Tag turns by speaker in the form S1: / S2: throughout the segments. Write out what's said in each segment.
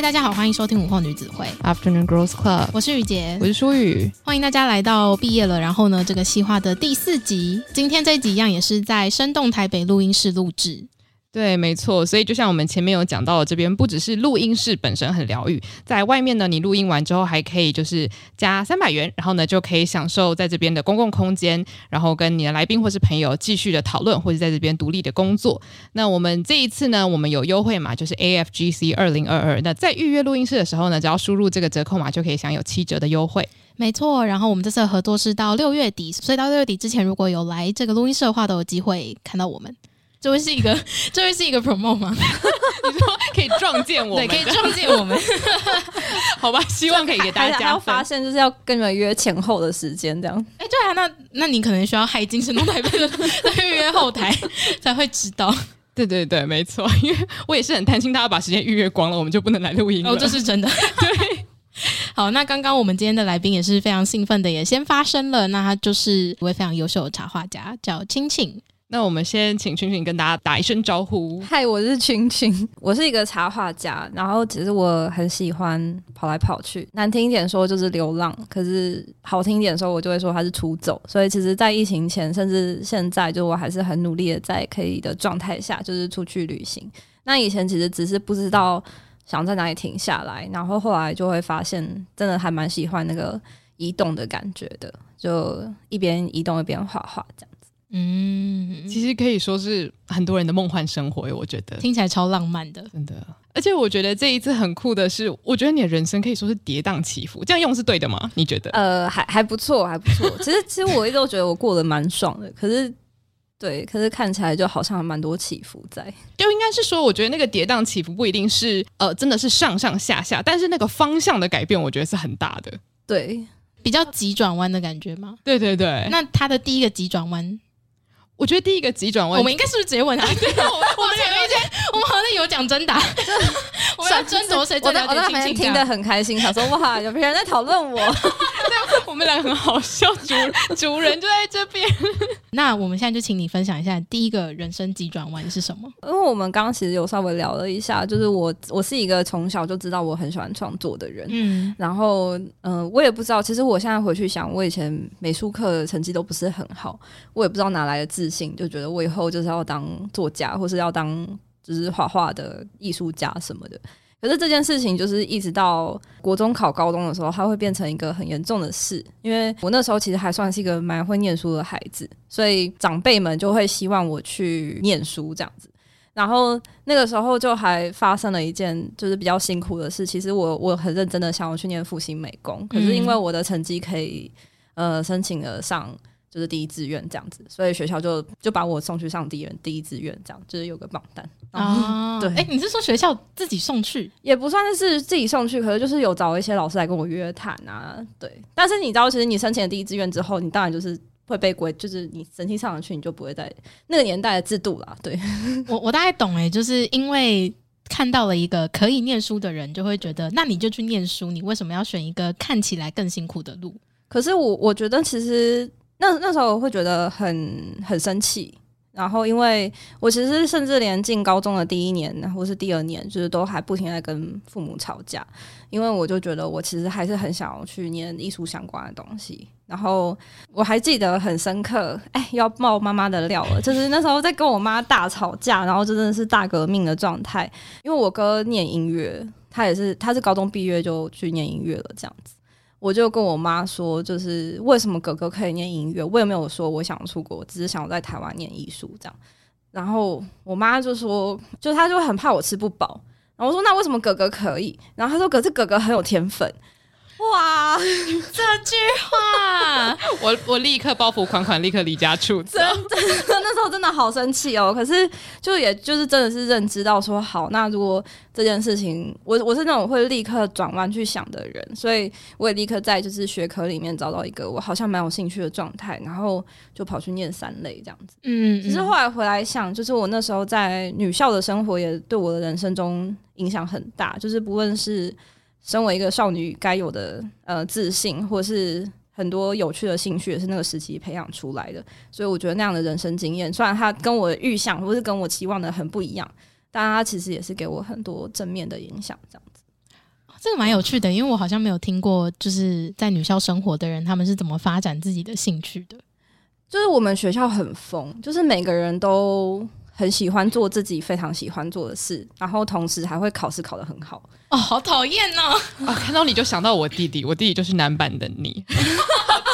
S1: 嗨，大家好，欢迎收听午后女子会。
S2: Afternoon Girls Club，
S1: 我是雨洁，
S2: 我是舒雨，
S1: 欢迎大家来到毕业了，然后呢，这个企划的第四集，今天这一集一样也是在生动台北录音室录制。
S2: 对，没错，所以就像我们前面有讲到的，这边不只是录音室本身很疗愈，在外面呢，你录音完之后还可以就是加三百元，然后呢就可以享受在这边的公共空间，然后跟你的来宾或是朋友继续的讨论，或者在这边独立的工作。那我们这一次呢，我们有优惠码，就是 AFGC 二零二二。那在预约录音室的时候呢，只要输入这个折扣码，就可以享有七折的优惠。
S1: 没错，然后我们这次的合作是到六月底，所以到六月底之前，如果有来这个录音室的话，都有机会看到我们。这会是一个，这会是一个 promote 吗？
S2: 你说可以撞见我们？
S1: 对，可以撞见我们。
S2: 好吧，希望可以给大家。
S3: 还要发现就是要跟你们约前后的时间，这样。
S1: 哎，对啊，那那你可能需要骇进生动台北的预约后台才会知道。
S2: 对对对，没错，因为我也是很担心大家把时间预约光了，我们就不能来录音了。
S1: 哦，这是真的。对。好，那刚刚我们今天的来宾也是非常兴奋的，也先发声了。那他就是一位非常优秀的插画家，叫青青。
S2: 那我们先请群群跟大家打一声招呼。
S3: 嗨，我是群群，我是一个插画家。然后其实我很喜欢跑来跑去，难听一点说就是流浪，可是好听一点说，我就会说他是出走。所以其实，在疫情前，甚至现在，就我还是很努力的在可以的状态下，就是出去旅行。那以前其实只是不知道想在哪里停下来，然后后来就会发现，真的还蛮喜欢那个移动的感觉的，就一边移动一边画画这样。
S2: 嗯，其实可以说是很多人的梦幻生活，我觉得
S1: 听起来超浪漫的，
S2: 真的。而且我觉得这一次很酷的是，我觉得你的人生可以说是跌宕起伏，这样用是对的吗？你觉得？
S3: 呃，还还不错，还不错。其实，其实我一直都觉得我过得蛮爽的，可是，对，可是看起来就好像蛮多起伏在。
S2: 就应该是说，我觉得那个跌宕起伏不一定是呃，真的是上上下下，但是那个方向的改变，我觉得是很大的。
S3: 对，
S1: 比较急转弯的感觉吗？
S2: 对对对。
S1: 那它的第一个急转弯。
S2: 我觉得第一个急转弯，
S1: 我们应该是不是直接问他？对，我 们前面一天，我们好像有讲真答，我们要争夺谁最了解青青。
S3: 听得很开心，想说哇，有别人在讨论我。
S2: 我们俩很好笑，主主人就在这边。
S1: 那我们现在就请你分享一下第一个人生急转弯是什么？
S3: 因为我们刚刚其实有稍微聊了一下，就是我我是一个从小就知道我很喜欢创作的人，嗯，然后嗯、呃，我也不知道，其实我现在回去想，我以前美术课成绩都不是很好，我也不知道哪来的自信，就觉得我以后就是要当作家，或是要当就是画画的艺术家什么的。可是这件事情就是一直到国中考高中的时候，它会变成一个很严重的事。因为我那时候其实还算是一个蛮会念书的孩子，所以长辈们就会希望我去念书这样子。然后那个时候就还发生了一件就是比较辛苦的事。其实我我很认真的想要去念复兴美工，可是因为我的成绩可以呃申请了上。就是第一志愿这样子，所以学校就就把我送去上第一第一志愿，这样就是有个榜单
S1: 啊。对，哎、欸，你是说学校自己送去？
S3: 也不算是自己送去，可是就是有找一些老师来跟我约谈啊。对，但是你知道，其实你申请了第一志愿之后，你当然就是会被归，就是你成绩上得去，你就不会在那个年代的制度啦。对，
S1: 我我大概懂哎、欸，就是因为看到了一个可以念书的人，就会觉得那你就去念书，你为什么要选一个看起来更辛苦的路？
S3: 可是我我觉得其实。那那时候我会觉得很很生气，然后因为我其实甚至连进高中的第一年或是第二年，就是都还不停在跟父母吵架，因为我就觉得我其实还是很想要去念艺术相关的东西。然后我还记得很深刻，哎，要爆妈妈的料了，就是那时候在跟我妈大吵架，然后就真的是大革命的状态，因为我哥念音乐，他也是他是高中毕业就去念音乐了，这样子。我就跟我妈说，就是为什么哥哥可以念音乐，我也没有说我想出国，只是想在台湾念艺术这样。然后我妈就说，就她就很怕我吃不饱。然后我说，那为什么哥哥可以？然后她说，可是哥哥很有天分。哇，这
S1: 句话，
S2: 我我立刻包袱款款，立刻离家出走。
S3: 真的，那时候真的好生气哦。可是就也就是真的是认知到说，好，那如果这件事情，我我是那种会立刻转弯去想的人，所以我也立刻在就是学科里面找到一个我好像蛮有兴趣的状态，然后就跑去念三类这样子。嗯，只是后来回来想，就是我那时候在女校的生活也对我的人生中影响很大，就是不论是。身为一个少女该有的呃自信，或是很多有趣的兴趣，也是那个时期培养出来的。所以我觉得那样的人生经验，虽然它跟我的预想或是跟我期望的很不一样，但它其实也是给我很多正面的影响。这样子，
S1: 这个蛮有趣的，因为我好像没有听过，就是在女校生活的人他们是怎么发展自己的兴趣的。
S3: 就是我们学校很疯，就是每个人都很喜欢做自己非常喜欢做的事，然后同时还会考试考得很好。
S1: 哦，好讨厌哦！
S2: 啊，看到你就想到我弟弟，我弟弟就是男版的你。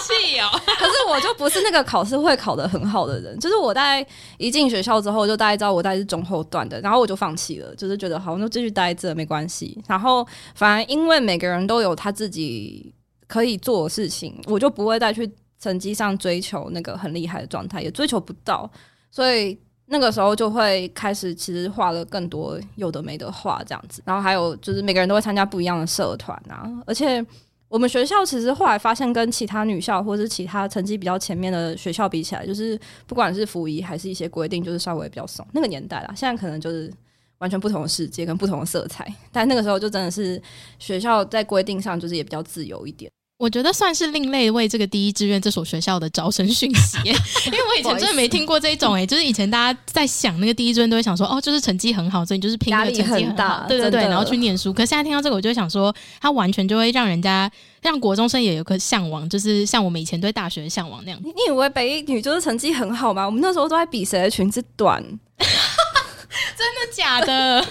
S2: 气哦！
S3: 可是我就不是那个考试会考得很好的人，就是我大概一进学校之后，就大概知道我大概是中后段的，然后我就放弃了，就是觉得好，那继续待着没关系。然后反而因为每个人都有他自己可以做的事情，我就不会再去成绩上追求那个很厉害的状态，也追求不到，所以那个时候就会开始其实画了更多有的没的画这样子。然后还有就是每个人都会参加不一样的社团啊，而且。我们学校其实后来发现，跟其他女校或者是其他成绩比较前面的学校比起来，就是不管是服仪还是一些规定，就是稍微比较松。那个年代啦，现在可能就是完全不同的世界跟不同的色彩，但那个时候就真的是学校在规定上就是也比较自由一点。
S1: 我觉得算是另类为这个第一志愿这所学校的招生讯息，因为我以前真的没听过这一种诶、欸，就是以前大家在想那个第一志愿都会想说，哦，就是成绩很好，所以你就是拼那个成绩很大，对对对，然后去念书。可是现在听到这个，我就会想说，它完全就会让人家让国中生也有个向往，就是像我们以前对大学的向往那样。
S3: 你以为北一女就是成绩很好吗？我们那时候都在比谁的裙子短。
S1: 真的假的？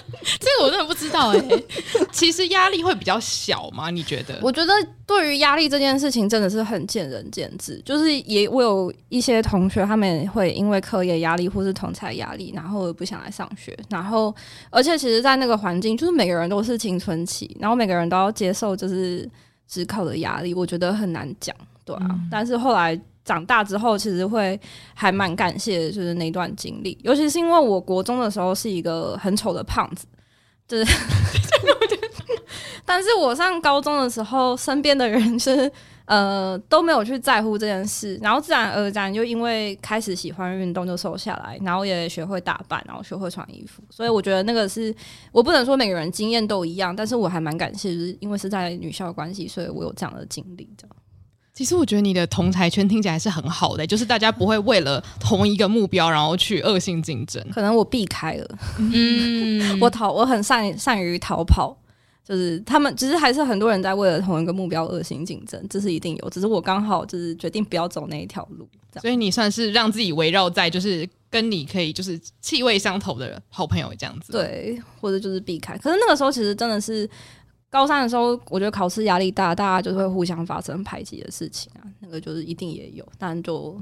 S1: 这个我真的不知道哎、欸。
S2: 其实压力会比较小吗？你觉得？
S3: 我觉得对于压力这件事情真的是很见仁见智。就是也我有一些同学，他们会因为课业压力或是同才压力，然后不想来上学。然后而且其实，在那个环境，就是每个人都是青春期，然后每个人都要接受就是职考的压力，我觉得很难讲，对啊。嗯、但是后来。长大之后，其实会还蛮感谢，就是那段经历，尤其是因为我国中的时候是一个很丑的胖子，就是，但是我上高中的时候，身边的人是呃都没有去在乎这件事，然后自然而然就因为开始喜欢运动就瘦下来，然后也学会打扮，然后学会穿衣服，所以我觉得那个是我不能说每个人经验都一样，但是我还蛮感谢，是因为是在女校关系，所以我有这样的经历，这样。
S2: 其实我觉得你的同侪圈听起来是很好的，欸，就是大家不会为了同一个目标然后去恶性竞争。
S3: 可能我避开了，嗯，我逃，我很善善于逃跑，就是他们其实还是很多人在为了同一个目标恶性竞争，这是一定有。只是我刚好就是决定不要走那一条路，
S2: 所以你算是让自己围绕在就是跟你可以就是气味相投的好朋友这样子，
S3: 对，或者就是避开。可是那个时候其实真的是。高三的时候，我觉得考试压力大，大家就会互相发生排挤的事情啊，那个就是一定也有，但就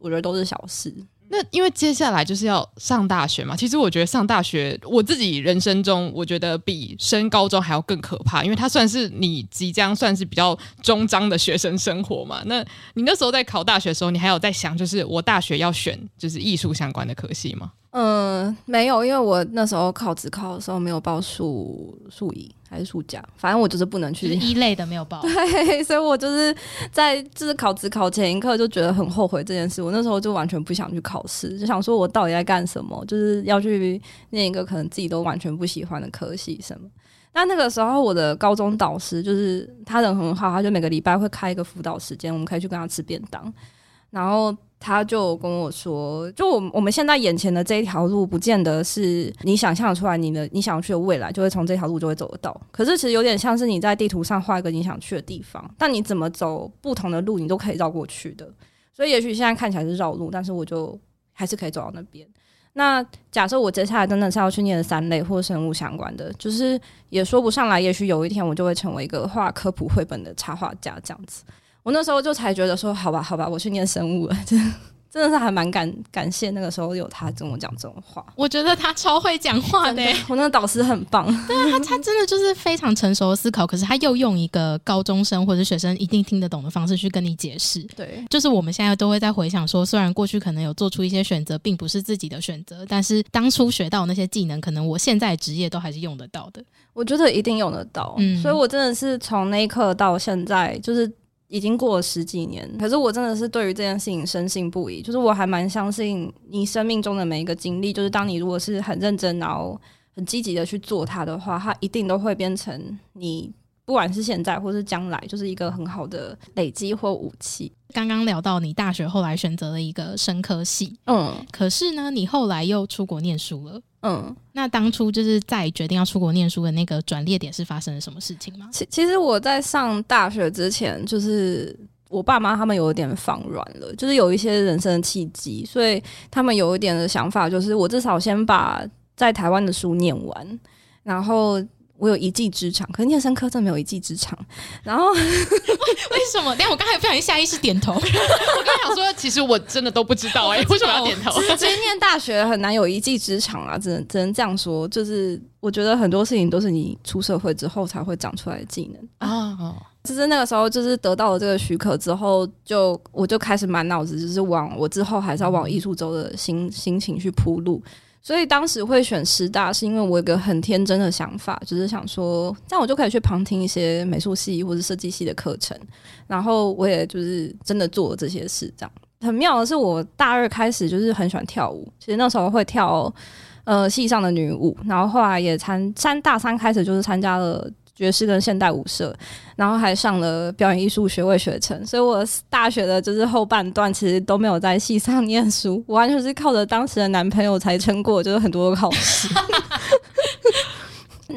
S3: 我觉得都是小事。
S2: 那因为接下来就是要上大学嘛，其实我觉得上大学，我自己人生中我觉得比升高中还要更可怕，因为它算是你即将算是比较终章的学生生活嘛。那你那时候在考大学的时候，你还有在想，就是我大学要选就是艺术相关的科系吗？
S3: 嗯，没有，因为我那时候考职考的时候没有报数数一还是数甲，反正我就是不能去
S1: 一类的没有报。
S3: 对，所以我就是在就是考职考前一刻就觉得很后悔这件事。我那时候就完全不想去考试，就想说我到底在干什么？就是要去念一个可能自己都完全不喜欢的科系什么。但那个时候我的高中导师就是他人很好，他就每个礼拜会开一个辅导时间，我们可以去跟他吃便当，然后。他就跟我说，就我我们现在眼前的这一条路，不见得是你想象出来，你的你想要去的未来就会从这条路就会走得到。可是其实有点像是你在地图上画一个你想去的地方，但你怎么走不同的路，你都可以绕过去的。所以也许现在看起来是绕路，但是我就还是可以走到那边。那假设我接下来真的是要去念三类或生物相关的，就是也说不上来。也许有一天我就会成为一个画科普绘本的插画家这样子。我那时候就才觉得说，好吧，好吧，我去念生物了，真的真的是还蛮感感谢那个时候有他跟我讲这种话。
S1: 我觉得他超会讲话的，
S3: 我那个导师很棒。
S1: 对啊，他他真的就是非常成熟的思考，可是他又用一个高中生或者学生一定听得懂的方式去跟你解释。
S3: 对，
S1: 就是我们现在都会在回想说，虽然过去可能有做出一些选择，并不是自己的选择，但是当初学到那些技能，可能我现在职业都还是用得到的。
S3: 我觉得一定用得到，嗯，所以我真的是从那一刻到现在，就是。已经过了十几年，可是我真的是对于这件事情深信不疑。就是我还蛮相信，你生命中的每一个经历，就是当你如果是很认真，然后很积极的去做它的话，它一定都会变成你不管是现在或是将来，就是一个很好的累积或武器。
S1: 刚刚聊到你大学后来选择了一个生科系，
S3: 嗯，
S1: 可是呢，你后来又出国念书了，
S3: 嗯，
S1: 那当初就是在决定要出国念书的那个转捩点是发生了什么事情吗？
S3: 其其实我在上大学之前，就是我爸妈他们有一点放软了，就是有一些人生的契机，所以他们有一点的想法，就是我至少先把在台湾的书念完，然后。我有一技之长，可是念生科真的没有一技之长。然后 为
S1: 什么？但我刚才不小心下意识点头。我刚
S2: 才想说，其实我真的都不知道哎、欸，为什么要点头？
S3: 其实念大学很难有一技之长啊，只能只能这样说。就是我觉得很多事情都是你出社会之后才会长出来的技能啊。哦，就是那个时候，就是得到了这个许可之后，就我就开始满脑子就是往我之后还是要往艺术周的心心情去铺路。所以当时会选师大，是因为我有个很天真的想法，就是想说，这样我就可以去旁听一些美术系或者设计系的课程，然后我也就是真的做了这些事。这样很妙的是，我大二开始就是很喜欢跳舞，其实那时候会跳呃戏上的女舞，然后后来也参三大三开始就是参加了。爵士跟现代舞社，然后还上了表演艺术学位学程，所以我大学的就是后半段其实都没有在系上念书，我完全是靠着当时的男朋友才撑过，就是很多的考试。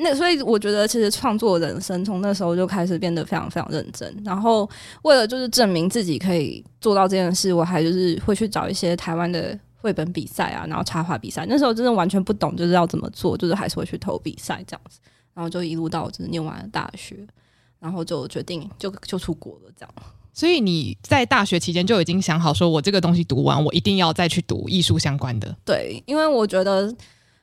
S3: 那所以我觉得，其实创作人生从那时候就开始变得非常非常认真。然后为了就是证明自己可以做到这件事，我还就是会去找一些台湾的绘本比赛啊，然后插画比赛。那时候真的完全不懂，就是要怎么做，就是还是会去投比赛这样子。然后就一路到就是念完了大学，然后就决定就就出国了这样。
S2: 所以你在大学期间就已经想好说，我这个东西读完，我一定要再去读艺术相关的。
S3: 对，因为我觉得，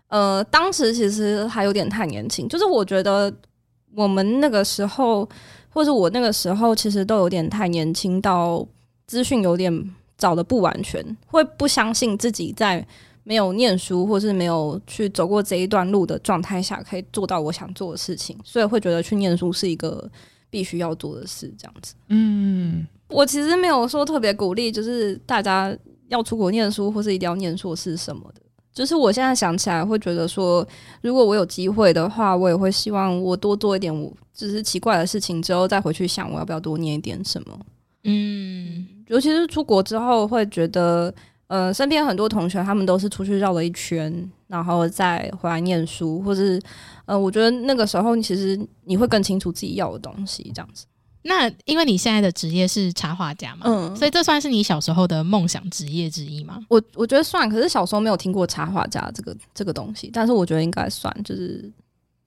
S3: 呃，当时其实还有点太年轻，就是我觉得我们那个时候，或者我那个时候，其实都有点太年轻，到资讯有点找的不完全，会不相信自己在。没有念书，或是没有去走过这一段路的状态下，可以做到我想做的事情，所以会觉得去念书是一个必须要做的事，这样子。
S2: 嗯，
S3: 我其实没有说特别鼓励，就是大家要出国念书，或是一定要念硕士什么的。就是我现在想起来，会觉得说，如果我有机会的话，我也会希望我多做一点，我只是奇怪的事情之后，再回去想我要不要多念一点什么。
S1: 嗯，
S3: 尤其是出国之后，会觉得。呃，身边很多同学，他们都是出去绕了一圈，然后再回来念书，或是呃，我觉得那个时候其实你会更清楚自己要的东西，这样子。
S1: 那因为你现在的职业是插画家嘛，嗯，所以这算是你小时候的梦想职业之一吗？
S3: 我我觉得算，可是小时候没有听过插画家这个这个东西，但是我觉得应该算，就是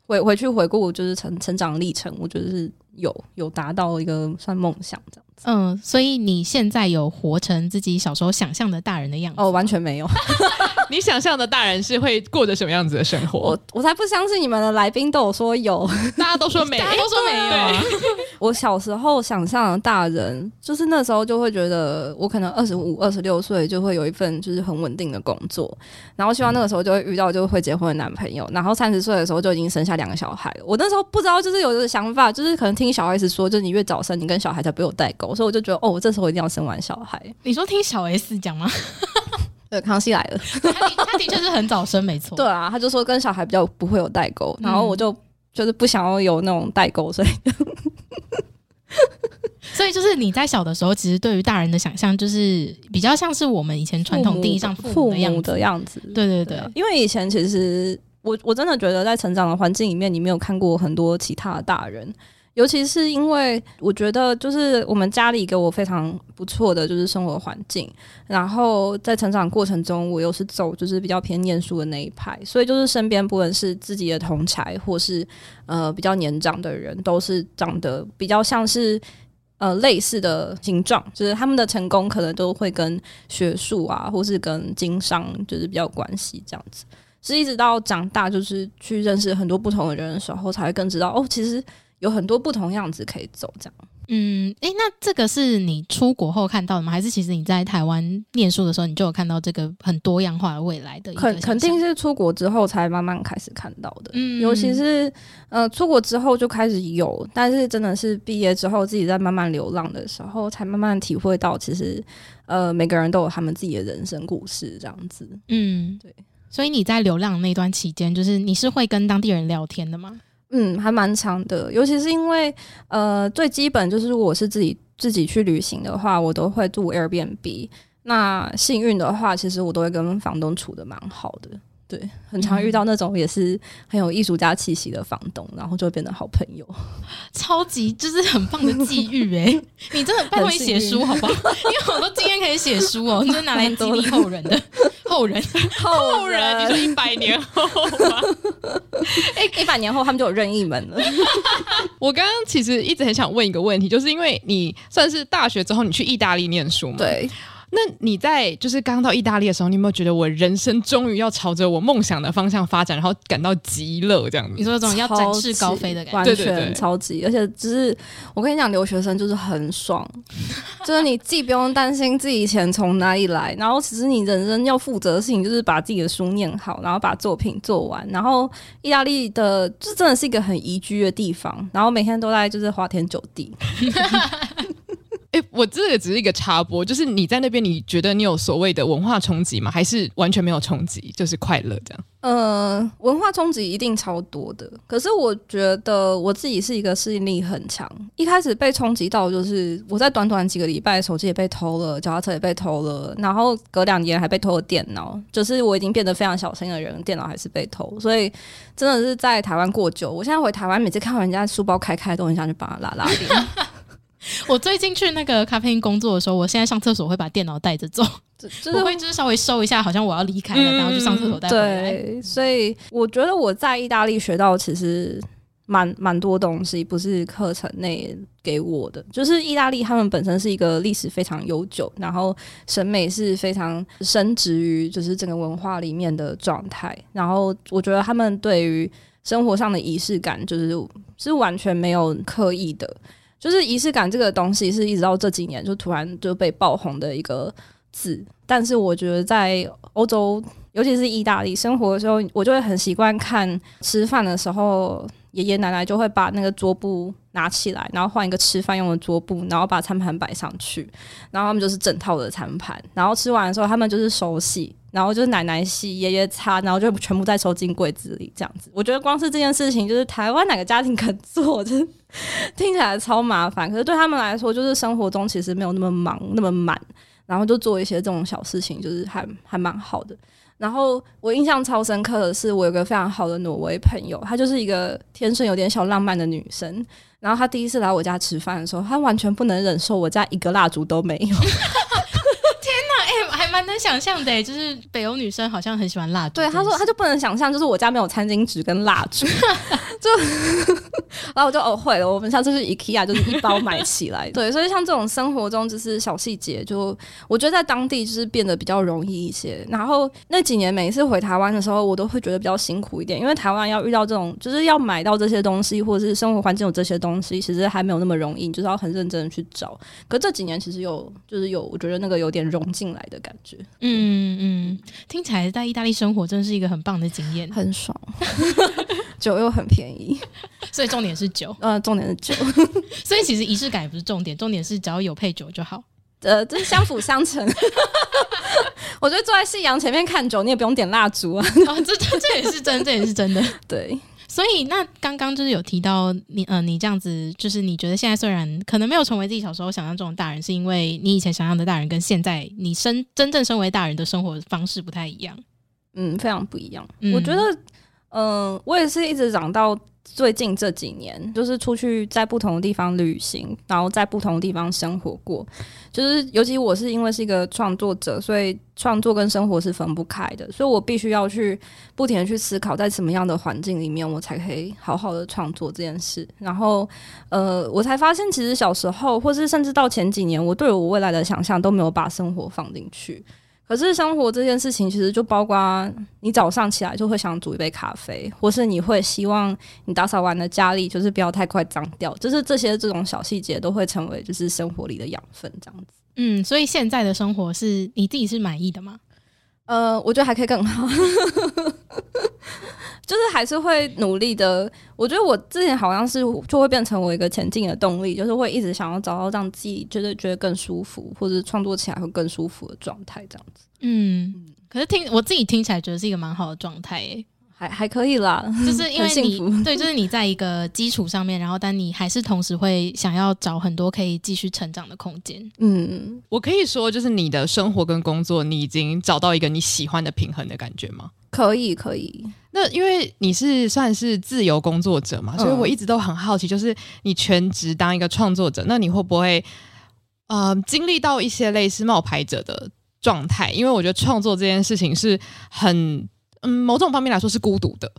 S3: 回回去回顾，就是成成长历程，我觉得是有有达到一个算梦想这样。
S1: 嗯，所以你现在有活成自己小时候想象的大人的样子？
S3: 哦，完全没有。
S2: 你想象的大人是会过着什么样子的生活？
S3: 我我才不相信你们的来宾都有说有，
S2: 大家都说没，大家都说没有啊。
S3: 我小时候想象的大人，就是那时候就会觉得，我可能二十五、二十六岁就会有一份就是很稳定的工作，然后希望那个时候就会遇到就会结婚的男朋友，然后三十岁的时候就已经生下两个小孩了。我那时候不知道，就是有这个想法，就是可能听小孩子说，就是你越早生，你跟小孩才不会有代沟。所以我就觉得，哦，我这时候一定要生完小孩。
S1: 你说听小 S 讲吗？
S3: 对，康熙来了，
S1: 他的他的确是很早生，没错。
S3: 对啊，他就说跟小孩比较不会有代沟，然后我就就是不想要有那种代沟，所以
S1: 所以就是你在小的时候，其实对于大人的想象就是比较像是我们以前传统定义上父母的样子。
S3: 的样子
S1: 对对对，
S3: 因为以前其实我我真的觉得在成长的环境里面，你没有看过很多其他的大人。尤其是因为我觉得，就是我们家里给我非常不错的就是生活环境，然后在成长过程中，我又是走就是比较偏念书的那一派，所以就是身边不论是自己的同才或是呃比较年长的人，都是长得比较像是呃类似的形状，就是他们的成功可能都会跟学术啊，或是跟经商就是比较关系这样子。是一直到长大，就是去认识很多不同的人的时候，才会更知道哦，其实。有很多不同样子可以走，这样。
S1: 嗯，诶，那这个是你出国后看到的吗？还是其实你在台湾念书的时候，你就有看到这个很多样化的未来的？
S3: 肯肯定是出国之后才慢慢开始看到的。
S1: 嗯，
S3: 尤其是呃，出国之后就开始有，但是真的是毕业之后自己在慢慢流浪的时候，才慢慢体会到，其实呃，每个人都有他们自己的人生故事，这样子。
S1: 嗯，对。所以你在流浪那段期间，就是你是会跟当地人聊天的吗？
S3: 嗯，还蛮长的，尤其是因为呃，最基本就是如果我是自己自己去旅行的话，我都会住 Airbnb。那幸运的话，其实我都会跟房东处的蛮好的。对，很常遇到那种也是很有艺术家气息的房东，然后就会变得好朋友，
S1: 超级就是很棒的际遇哎！你真的不会写书好不好？因为好多经验可以写书哦，你就拿来激励后人的后人后人，你说一百年后吗？
S3: 哎，一百年后他们就有任意门了。
S2: 我刚刚其实一直很想问一个问题，就是因为你算是大学之后你去意大利念书吗？
S3: 对。
S2: 那你在就是刚到意大利的时候，你有没有觉得我人生终于要朝着我梦想的方向发展，然后感到极乐这样子？
S1: 你说这种要展翅高飞的感
S3: 觉，完全超级，而且就是我跟你讲，留学生就是很爽，就是你既不用担心自己钱从哪里来，然后其实你人生要负责的事情就是把自己的书念好，然后把作品做完，然后意大利的就真的是一个很宜居的地方，然后每天都在就是花天酒地。
S2: 哎、欸，我这个只是一个插播，就是你在那边，你觉得你有所谓的文化冲击吗？还是完全没有冲击，就是快乐这样？
S3: 呃，文化冲击一定超多的。可是我觉得我自己是一个适应力很强。一开始被冲击到，就是我在短短几个礼拜，手机也被偷了，脚踏车也被偷了，然后隔两年还被偷了电脑。就是我已经变得非常小心的人，电脑还是被偷。所以真的是在台湾过久。我现在回台湾，每次看到人家书包开开，都很想去把它拉拉链。
S1: 我最近去那个咖啡厅工作的时候，我现在上厕所会把电脑带着走，就是、我会就是稍微收一下，好像我要离开了，嗯、然后去上厕所带回来。
S3: 对，所以我觉得我在意大利学到其实蛮蛮多东西，不是课程内给我的。就是意大利他们本身是一个历史非常悠久，然后审美是非常深植于就是整个文化里面的状态。然后我觉得他们对于生活上的仪式感，就是是完全没有刻意的。就是仪式感这个东西，是一直到这几年就突然就被爆红的一个字。但是我觉得在欧洲，尤其是意大利生活的时候，我就会很习惯看吃饭的时候，爷爷奶奶就会把那个桌布拿起来，然后换一个吃饭用的桌布，然后把餐盘摆上去，然后他们就是整套的餐盘。然后吃完的时候，他们就是手洗，然后就是奶奶洗，爷爷擦，然后就全部再收进柜子里这样子。我觉得光是这件事情，就是台湾哪个家庭肯做，就。听起来超麻烦，可是对他们来说，就是生活中其实没有那么忙那么满，然后就做一些这种小事情，就是还还蛮好的。然后我印象超深刻的是，我有个非常好的挪威朋友，她就是一个天生有点小浪漫的女生。然后她第一次来我家吃饭的时候，她完全不能忍受我家一个蜡烛都没有。
S1: 蛮能想象的，就是北欧女生好像很喜欢蜡烛。
S3: 对，她说她就不能想象，就是我家没有餐巾纸跟蜡烛，就 然后我就哦会了，我们下次去 IKEA 就是一包买起来。对，所以像这种生活中就是小细节，就我觉得在当地就是变得比较容易一些。然后那几年每一次回台湾的时候，我都会觉得比较辛苦一点，因为台湾要遇到这种就是要买到这些东西，或者是生活环境有这些东西，其实还没有那么容易，就是要很认真的去找。可这几年其实有就是有，我觉得那个有点融进来的感觉。
S1: 嗯嗯，听起来在意大利生活真是一个很棒的经验，
S3: 很爽，酒又很便宜，
S1: 所以重点是酒，
S3: 呃，重点是酒，
S1: 所以其实仪式感也不是重点，重点是只要有配酒就好，
S3: 呃，这是相辅相成。我觉得坐在夕阳前面看酒，你也不用点蜡烛啊，
S1: 哦，这这这也是真，这也是真的，
S3: 对。
S1: 所以，那刚刚就是有提到你，呃，你这样子，就是你觉得现在虽然可能没有成为自己小时候想象中的大人，是因为你以前想象的大人跟现在你身真正身为大人的生活方式不太一样，
S3: 嗯，非常不一样。嗯、我觉得，嗯、呃，我也是一直长到。最近这几年，就是出去在不同的地方旅行，然后在不同的地方生活过。就是尤其我是因为是一个创作者，所以创作跟生活是分不开的，所以我必须要去不停的去思考，在什么样的环境里面，我才可以好好的创作这件事。然后，呃，我才发现，其实小时候，或是甚至到前几年，我对我未来的想象都没有把生活放进去。可是生活这件事情，其实就包括你早上起来就会想煮一杯咖啡，或是你会希望你打扫完的家里就是不要太快脏掉，就是这些这种小细节都会成为就是生活里的养分，这样子。
S1: 嗯，所以现在的生活是你自己是满意的吗？
S3: 呃，我觉得还可以更好。就是还是会努力的。我觉得我之前好像是就会变成我一个前进的动力，就是会一直想要找到让自己觉得觉得更舒服，或者创作起来会更舒服的状态，这样子。
S1: 嗯，可是听我自己听起来觉得是一个蛮好的状态诶。
S3: 还还可以啦，
S1: 就是因为 你对，就是你在一个基础上面，然后但你还是同时会想要找很多可以继续成长的空间。
S2: 嗯，我可以说，就是你的生活跟工作，你已经找到一个你喜欢的平衡的感觉吗？
S3: 可以，可以。
S2: 那因为你是算是自由工作者嘛，所以我一直都很好奇，就是你全职当一个创作者，那你会不会呃经历到一些类似冒牌者的状态？因为我觉得创作这件事情是很。嗯，某种方面来说是孤独的，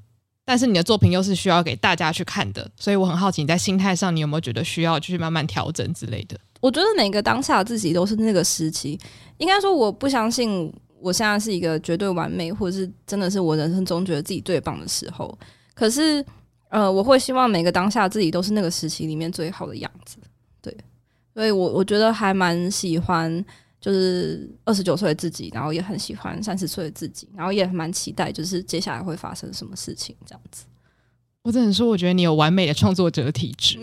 S2: 但是你的作品又是需要给大家去看的，所以我很好奇你在心态上，你有没有觉得需要去慢慢调整之类的？
S3: 我觉得每个当下自己都是那个时期，应该说我不相信我现在是一个绝对完美，或者是真的是我人生中觉得自己最棒的时候。可是，呃，我会希望每个当下自己都是那个时期里面最好的样子。对，所以我我觉得还蛮喜欢。就是二十九岁的自己，然后也很喜欢三十岁的自己，然后也蛮期待，就是接下来会发生什么事情这样子。
S2: 我只能说，我觉得你有完美的创作者体质，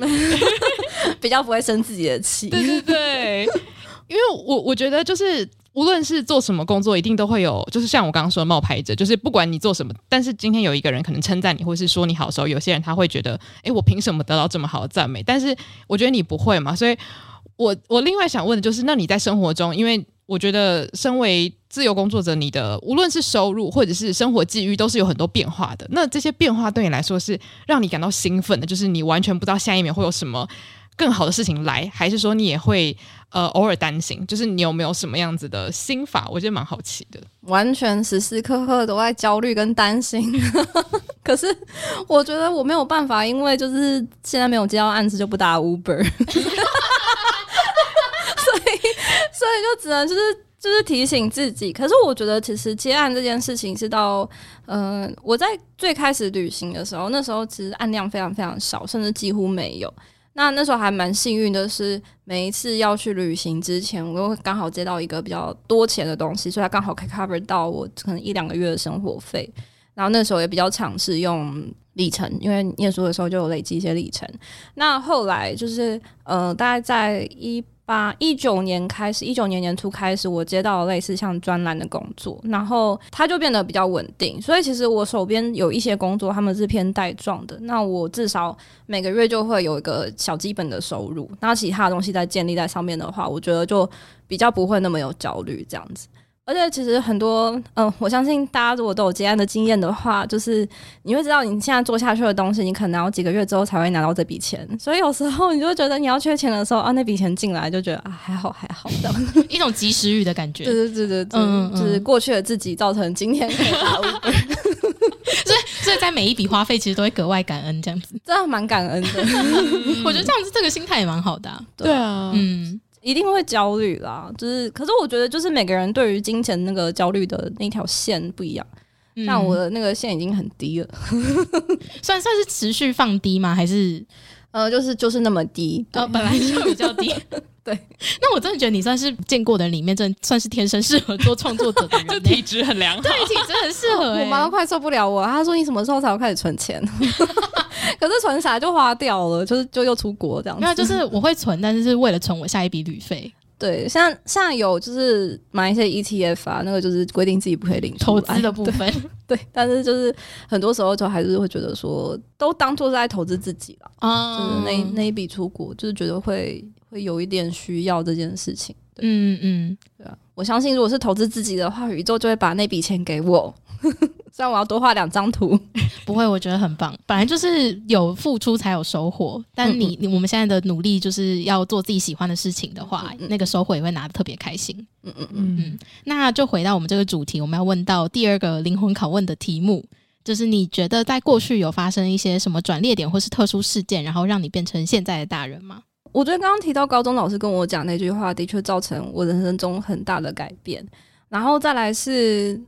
S3: 比较不会生自己的气。
S2: 对对对，因为我我觉得就是无论是做什么工作，一定都会有，就是像我刚刚说的冒牌者，就是不管你做什么，但是今天有一个人可能称赞你，或是说你好的时候，有些人他会觉得，哎，我凭什么得到这么好的赞美？但是我觉得你不会嘛，所以。我我另外想问的就是，那你在生活中，因为我觉得身为自由工作者，你的无论是收入或者是生活际遇，都是有很多变化的。那这些变化对你来说是让你感到兴奋的，就是你完全不知道下一秒会有什么更好的事情来，还是说你也会呃偶尔担心？就是你有没有什么样子的心法？我觉得蛮好奇的。
S3: 完全时时刻刻都在焦虑跟担心，可是我觉得我没有办法，因为就是现在没有接到案子就不打 Uber。所以就只能就是就是提醒自己，可是我觉得其实接案这件事情是到，嗯、我在最开始旅行的时候，那时候其实案量非常非常少，甚至几乎没有。那那时候还蛮幸运的是，每一次要去旅行之前，我又刚好接到一个比较多钱的东西，所以它刚好可以 cover 到我可能一两个月的生活费。然后那时候也比较尝试用里程，因为念书的时候就有累积一些里程。那后来就是，呃，大概在一。把一九年开始，一九年年初开始，我接到了类似像专栏的工作，然后它就变得比较稳定。所以其实我手边有一些工作，他们是偏带状的，那我至少每个月就会有一个小基本的收入。那其他的东西再建立在上面的话，我觉得就比较不会那么有焦虑这样子。而且其实很多，嗯，我相信大家如果都有接案的经验的话，就是你会知道你现在做下去的东西，你可能要几个月之后才会拿到这笔钱。所以有时候你就觉得你要缺钱的时候啊，那笔钱进来就觉得啊还好还好这样，
S1: 一种及时雨的感觉。
S3: 对对对对对，嗯嗯 就是过去的自己造成今天可以拿 Uber。
S1: 所以所以在每一笔花费其实都会格外感恩这样子，
S3: 真的蛮感恩的。
S1: 我觉得这样子这个心态也蛮好的啊。
S2: 对啊，
S1: 嗯。
S3: 一定会焦虑啦，就是，可是我觉得，就是每个人对于金钱那个焦虑的那条线不一样。嗯、像我的那个线已经很低了，
S1: 算算是持续放低吗？还是
S3: 呃，就是就是那么低？
S1: 呃，本来就比较低。
S3: 对，
S1: 那我真的觉得你算是见过的里面，真的算是天生适合做创作者的人，
S2: 就体质很良好，
S1: 对，体质很适合、欸。
S3: 我妈都快受不了我，她说你什么时候才会开始存钱？可是存啥就花掉了，就是就又出国这样子。
S1: 没有，就是我会存，但是是为了存我下一笔旅费。
S3: 对，像像有就是买一些 ETF 啊，那个就是规定自己不可以领
S1: 投资的部分。
S3: 对，对，但是就是很多时候就还是会觉得说，都当做是在投资自己了啊。就是那那一笔出国，就是觉得会会有一点需要这件事情。
S1: 嗯嗯，
S3: 对啊，我相信如果是投资自己的话，宇宙就会把那笔钱给我。虽然我要多画两张图，
S1: 不会，我觉得很棒。本来就是有付出才有收获，但你，你我们现在的努力就是要做自己喜欢的事情的话，那个收获也会拿的特别开心。嗯嗯嗯嗯。那就回到我们这个主题，我们要问到第二个灵魂拷问的题目，就是你觉得在过去有发生一些什么转捩点或是特殊事件，然后让你变成现在的大人吗？
S3: 我觉得刚刚提到高中老师跟我讲那句话，的确造成我人生中很大的改变。然后再来是。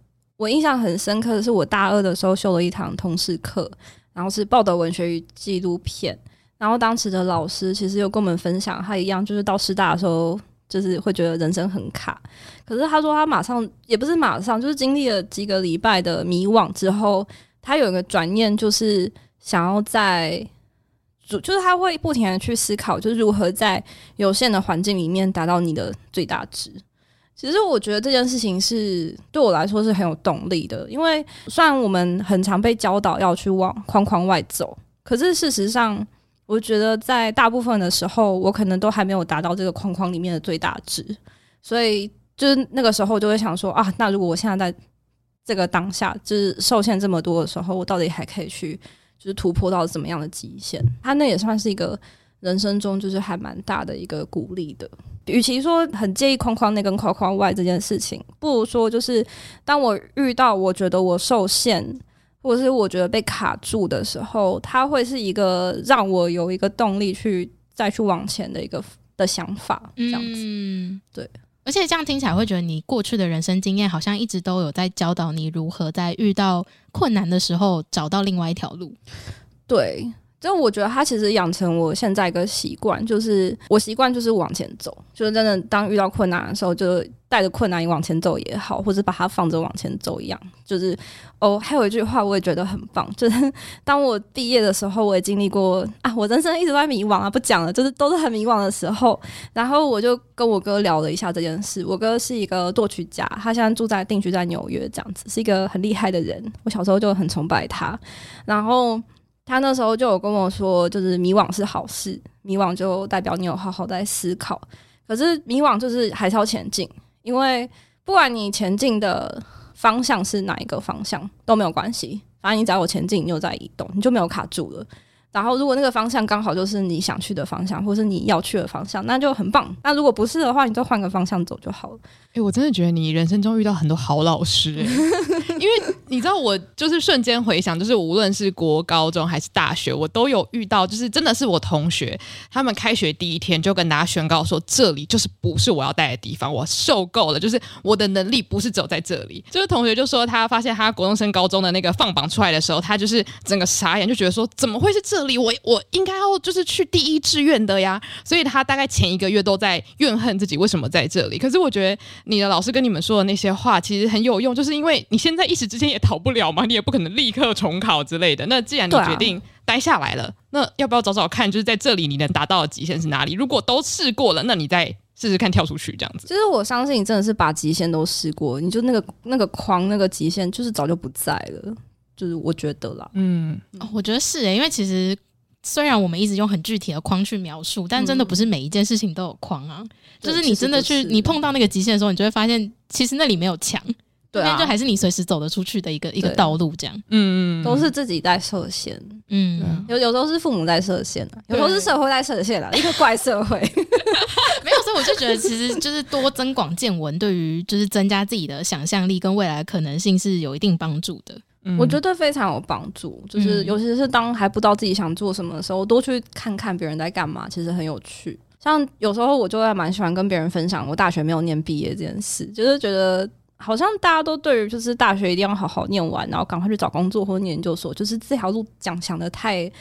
S3: 我印象很深刻的是，我大二的时候修了一堂通识课，然后是报道文学与纪录片。然后当时的老师其实有跟我们分享，他一样就是到师大的时候，就是会觉得人生很卡。可是他说他马上也不是马上，就是经历了几个礼拜的迷惘之后，他有一个转念，就是想要在，就是他会不停的去思考，就是如何在有限的环境里面达到你的最大值。其实我觉得这件事情是对我来说是很有动力的，因为虽然我们很常被教导要去往框框外走，可是事实上，我觉得在大部分的时候，我可能都还没有达到这个框框里面的最大值，所以就是那个时候就会想说啊，那如果我现在在这个当下就是受限这么多的时候，我到底还可以去就是突破到怎么样的极限？他那也算是一个人生中就是还蛮大的一个鼓励的。与其说很介意框框内跟框框外这件事情，不如说就是当我遇到我觉得我受限，或者是我觉得被卡住的时候，它会是一个让我有一个动力去再去往前的一个的想法，这样子。嗯，对。
S1: 而且这样听起来会觉得你过去的人生经验好像一直都有在教导你如何在遇到困难的时候找到另外一条路。
S3: 对。就我觉得他其实养成我现在一个习惯，就是我习惯就是往前走，就是真的当遇到困难的时候，就带着困难往前走也好，或者把它放着往前走一样。就是哦，还有一句话我也觉得很棒，就是当我毕业的时候，我也经历过啊，我人生一直在迷惘啊，不讲了，就是都是很迷惘的时候。然后我就跟我哥聊了一下这件事，我哥是一个作曲家，他现在住在定居在纽约，这样子是一个很厉害的人。我小时候就很崇拜他，然后。他那时候就有跟我说，就是迷惘是好事，迷惘就代表你有好好在思考。可是迷惘就是还是要前进，因为不管你前进的方向是哪一个方向都没有关系，反正你只要有前进，你就在移动，你就没有卡住了。然后，如果那个方向刚好就是你想去的方向，或是你要去的方向，那就很棒。那如果不是的话，你就换个方向走就好了。
S2: 哎、欸，我真的觉得你人生中遇到很多好老师、欸，因为你知道，我就是瞬间回想，就是无论是国高中还是大学，我都有遇到，就是真的是我同学，他们开学第一天就跟大家宣告说，这里就是不是我要待的地方，我受够了，就是我的能力不是只有在这里。就是同学就说，他发现他国中升高中的那个放榜出来的时候，他就是整个傻眼，就觉得说，怎么会是这？这里我我应该要就是去第一志愿的呀，所以他大概前一个月都在怨恨自己为什么在这里。可是我觉得你的老师跟你们说的那些话其实很有用，就是因为你现在一时之间也逃不了嘛，你也不可能立刻重考之类的。那既然你决定待下来了，啊、那要不要找找看，就是在这里你能达到的极限是哪里？如果都试过了，那你再试试看跳出去这样子。
S3: 其实我相信你真的是把极限都试过，你就那个那个框那个极限就是早就不在了。就是我觉得啦，
S1: 嗯，哦、我觉得是诶、欸，因为其实虽然我们一直用很具体的框去描述，但真的不是每一件事情都有框啊。嗯、就是你真的去，你碰到那个极限的时候，你就会发现，其实那里没有墙，对啊，就还是你随时走得出去的一个一个道路，这样。嗯嗯，
S3: 都是自己在设限。嗯，有有时候是父母在设限啊，有时候是社会在设限啊，一个怪社会。
S1: 没有，所以我就觉得，其实就是多增广见闻，对于就是增加自己的想象力跟未来的可能性是有一定帮助的。
S3: 我觉得非常有帮助，就是尤其是当还不知道自己想做什么的时候，多去看看别人在干嘛，其实很有趣。像有时候我就会蛮喜欢跟别人分享我大学没有念毕业这件事，就是觉得好像大家都对于就是大学一定要好好念完，然后赶快去找工作或者研究所，就是这条路讲想的太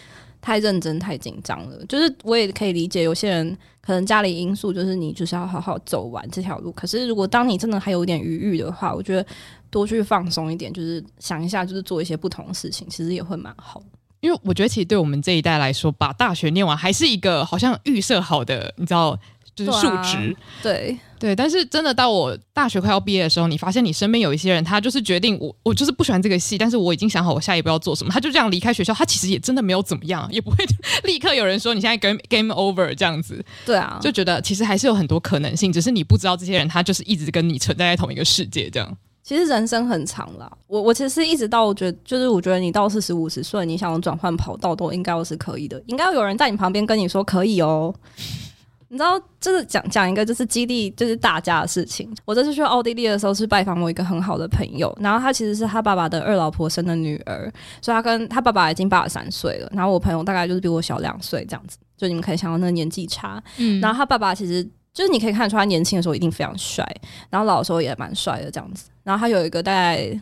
S3: 太认真、太紧张了。就是我也可以理解有些人可能家里因素，就是你就是要好好走完这条路。可是如果当你真的还有点余裕的话，我觉得。多去放松一点，就是想一下，就是做一些不同的事情，其实也会蛮好。
S2: 因为我觉得，其实对我们这一代来说，把大学念完还是一个好像预设好的，你知道，就是数值。
S3: 对、啊、
S2: 对，但是真的到我大学快要毕业的时候，你发现你身边有一些人，他就是决定我我就是不喜欢这个系，但是我已经想好我下一步要做什么，他就这样离开学校，他其实也真的没有怎么样，也不会 立刻有人说你现在 game game over 这样子。
S3: 对啊，
S2: 就觉得其实还是有很多可能性，只是你不知道这些人他就是一直跟你存在在同一个世界这样。
S3: 其实人生很长啦，我我其实一直到我觉得，就是我觉得你到四十五十岁，你想转换跑道都应该都是可以的，应该要有人在你旁边跟你说可以哦。你知道，就是讲讲一个就是激励就是大家的事情。我这次去奥地利的时候是拜访我一个很好的朋友，然后他其实是他爸爸的二老婆生的女儿，所以他跟他爸爸已经八十三岁了，然后我朋友大概就是比我小两岁这样子，就你们可以想到那个年纪差。嗯，然后他爸爸其实。就是你可以看得出他年轻的时候一定非常帅，然后老的时候也蛮帅的这样子。然后他有一个大概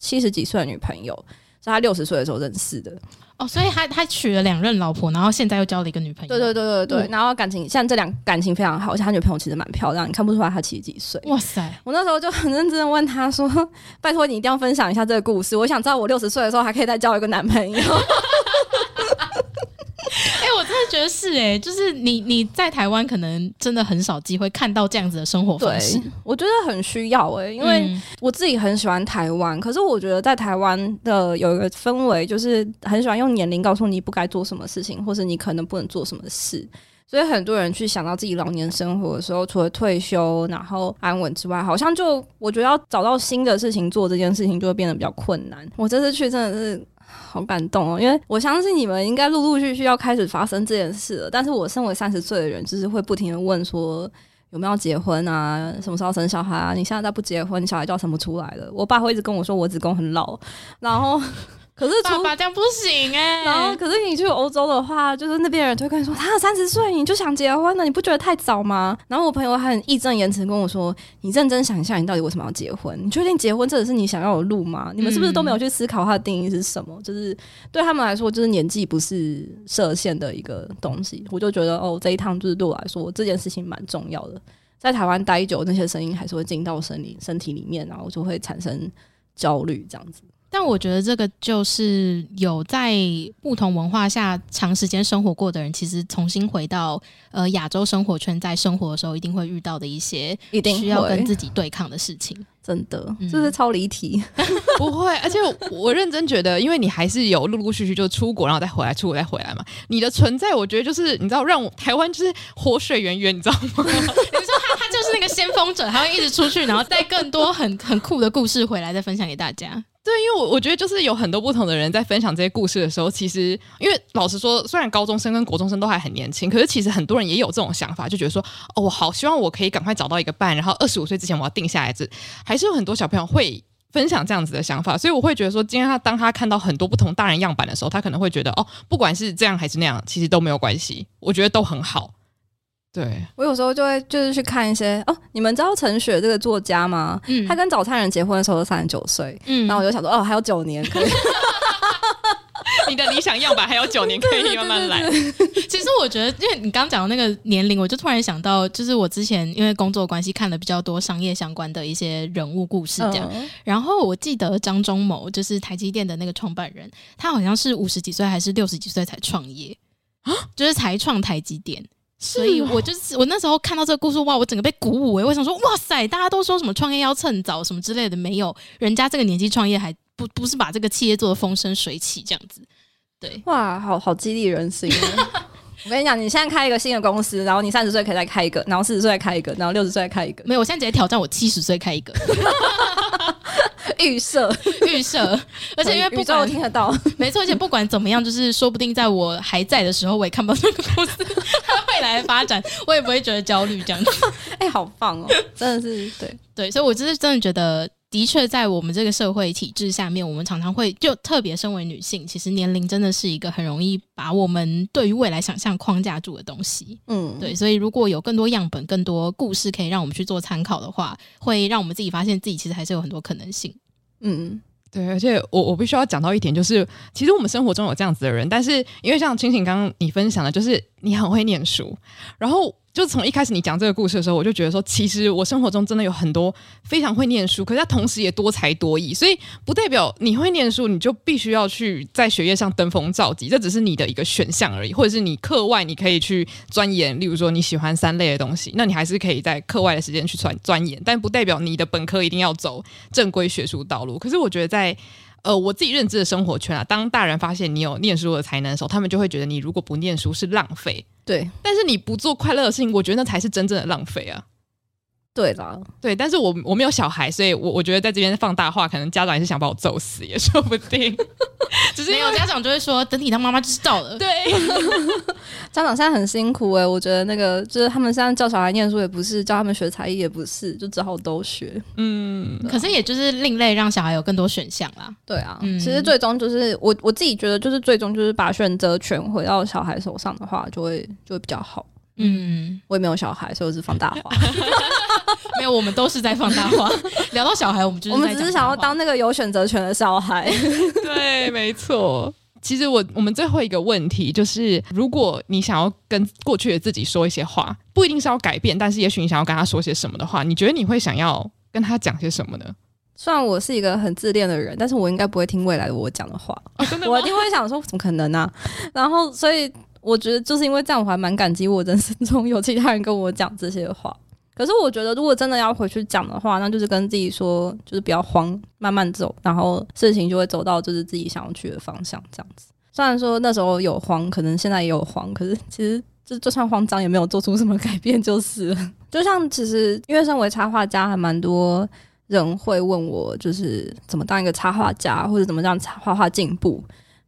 S3: 七十几岁的女朋友，是他六十岁的时候认识的。
S1: 哦，所以他他娶了两任老婆，然后现在又交了一个女朋友。
S3: 对对对对对，嗯、然后感情像这两感情非常好，而且他女朋友其实蛮漂亮，你看不出来他七十几岁。哇塞！我那时候就很认真的问他说：“ 拜托你一定要分享一下这个故事，我想知道我六十岁的时候还可以再交一个男朋友。”觉
S1: 觉得是哎、欸，就是你你在台湾可能真的很少机会看到这样子的生活方式。
S3: 我觉得很需要哎、欸，因为我自己很喜欢台湾，嗯、可是我觉得在台湾的有一个氛围，就是很喜欢用年龄告诉你不该做什么事情，或是你可能不能做什么事。所以很多人去想到自己老年生活的时候，除了退休然后安稳之外，好像就我觉得要找到新的事情做，这件事情就会变得比较困难。我这次去真的是好感动哦，因为我相信你们应该陆陆续续要开始发生这件事了。但是我身为三十岁的人，就是会不停的问说有没有结婚啊，什么时候生小孩啊？你现在再不结婚，小孩就要生不出来了。我爸会一直跟我说我子宫很老，然后。可是爸
S1: 爸这样不行哎、欸。
S3: 然后，可是你去欧洲的话，就是那边人就会跟你说，他三十岁你就想结婚了，你不觉得太早吗？然后我朋友还很义正言辞跟我说，你认真想一下，你到底为什么要结婚？你确定结婚这是你想要的路吗？你们是不是都没有去思考它的定义是什么？嗯、就是对他们来说，就是年纪不是设限的一个东西。我就觉得哦，这一趟就是对我来说，这件事情蛮重要的。在台湾待久，那些声音还是会进到身里身体里面，然后就会产生焦虑这样子。
S1: 但我觉得这个就是有在不同文化下长时间生活过的人，其实重新回到呃亚洲生活圈，在生活的时候一定会遇到的一些一定需要跟自己对抗的事情。
S3: 真的，这是超离题。
S2: 不会，而且我认真觉得，因为你还是有陆陆续续就出国，然后再回来，出国再回来嘛。你的存在，我觉得就是你知道，让我台湾就是活水源源，你知道吗？你说
S1: 他他就是那个先锋者，他会一直出去，然后带更多很很酷的故事回来，再分享给大家。
S2: 对，因为我我觉得就是有很多不同的人在分享这些故事的时候，其实因为老实说，虽然高中生跟国中生都还很年轻，可是其实很多人也有这种想法，就觉得说，哦，我好希望我可以赶快找到一个伴，然后二十五岁之前我要定下来。这还是有很多小朋友会分享这样子的想法，所以我会觉得说，今天他当他看到很多不同大人样板的时候，他可能会觉得，哦，不管是这样还是那样，其实都没有关系，我觉得都很好。对，
S3: 我有时候就会就是去看一些哦，你们知道陈雪这个作家吗？嗯，他跟早餐人结婚的时候都三十九岁，嗯，然后我就想说，哦，还有九年可以。
S2: 你的理想样板还有九年可以慢慢来。
S1: 其实我觉得，因为你刚刚讲的那个年龄，我就突然想到，就是我之前因为工作关系看了比较多商业相关的一些人物故事，这样。嗯、然后我记得张忠谋就是台积电的那个创办人，他好像是五十几岁还是六十几岁才创业啊，就是才创台积电。所以我就是我那时候看到这个故事，哇，我整个被鼓舞诶、欸！我想说，哇塞，大家都说什么创业要趁早什么之类的，没有，人家这个年纪创业还不不是把这个企业做的风生水起这样子，对，
S3: 哇，好好激励人心。我跟你讲，你现在开一个新的公司，然后你三十岁可以再开一个，然后四十岁再开一个，然后六十岁再开一个，
S1: 没有，我现在直接挑战我七十岁开一个。
S3: 预设。
S1: 预设，而且因为不管我
S3: 听得到，
S1: 没错，而且不管怎么样，就是说不定在我还在的时候，我也看不到这个公司它未来的发展，我也不会觉得焦虑这样子。
S3: 哎、欸，好棒哦，真的是对。
S1: 对，所以我就是真的觉得，的确在我们这个社会体制下面，我们常常会就特别身为女性，其实年龄真的是一个很容易把我们对于未来想象框架住的东西。嗯，对，所以如果有更多样本、更多故事可以让我们去做参考的话，会让我们自己发现自己其实还是有很多可能性。
S3: 嗯，
S2: 对，而且我我必须要讲到一点，就是其实我们生活中有这样子的人，但是因为像清醒刚刚你分享的，就是你很会念书，然后。就从一开始你讲这个故事的时候，我就觉得说，其实我生活中真的有很多非常会念书，可是他同时也多才多艺，所以不代表你会念书，你就必须要去在学业上登峰造极，这只是你的一个选项而已，或者是你课外你可以去钻研，例如说你喜欢三类的东西，那你还是可以在课外的时间去钻钻研，但不代表你的本科一定要走正规学术道路。可是我觉得在呃我自己认知的生活圈啊，当大人发现你有念书的才能的时候，他们就会觉得你如果不念书是浪费。
S3: 对，
S2: 但是你不做快乐的事情，我觉得那才是真正的浪费啊。
S3: 对啦，
S2: 对，但是我我没有小孩，所以我我觉得在这边放大话，可能家长也是想把我揍死，也说不定。只是
S1: 没有家长就会说，等你当妈妈就知道了。
S2: 对，
S3: 家长现在很辛苦哎、欸，我觉得那个就是他们现在教小孩念书也不是，教他们学才艺也不是，就只好都学。
S2: 嗯，
S1: 可是也就是另类，让小孩有更多选项啦。
S3: 对啊，嗯、其实最终就是我我自己觉得，就是最终就是把选择权回到小孩手上的话，就会就会比较好。嗯，我也没有小孩，所以我是放大话。
S1: 没有，我们都是在放大话。聊到小孩，我们就是
S3: 我们只是想要当那个有选择权的小孩。
S2: 对，没错。其实我我们最后一个问题就是，如果你想要跟过去的自己说一些话，不一定是要改变，但是也许你想要跟他说些什么的话，你觉得你会想要跟他讲些什么呢？
S3: 虽然我是一个很自恋的人，但是我应该不会听未来的我讲的话。
S2: 哦、真的？
S3: 我一定会想说，怎么可能呢、啊？然后，所以我觉得就是因为这样，我还蛮感激我人生中有其他人跟我讲这些话。可是我觉得，如果真的要回去讲的话，那就是跟自己说，就是不要慌，慢慢走，然后事情就会走到就是自己想要去的方向，这样子。虽然说那时候有慌，可能现在也有慌，可是其实就就算慌张，也没有做出什么改变，就是。就像其实，因为身为插画家，还蛮多人会问我，就是怎么当一个插画家，或者怎么让插画画进步，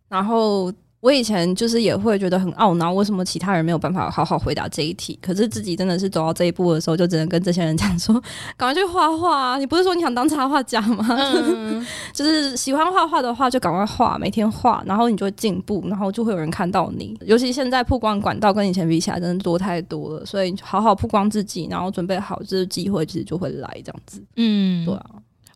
S3: 然后。我以前就是也会觉得很懊恼，为什么其他人没有办法好好回答这一题？可是自己真的是走到这一步的时候，就只能跟这些人讲说：“赶快去画画啊！你不是说你想当插画家吗？嗯、就是喜欢画画的话，就赶快画，每天画，然后你就会进步，然后就会有人看到你。尤其现在曝光管道跟以前比起来，真的多太多了。所以好好曝光自己，然后准备好，这个机会其实就会来这样子。嗯，对啊，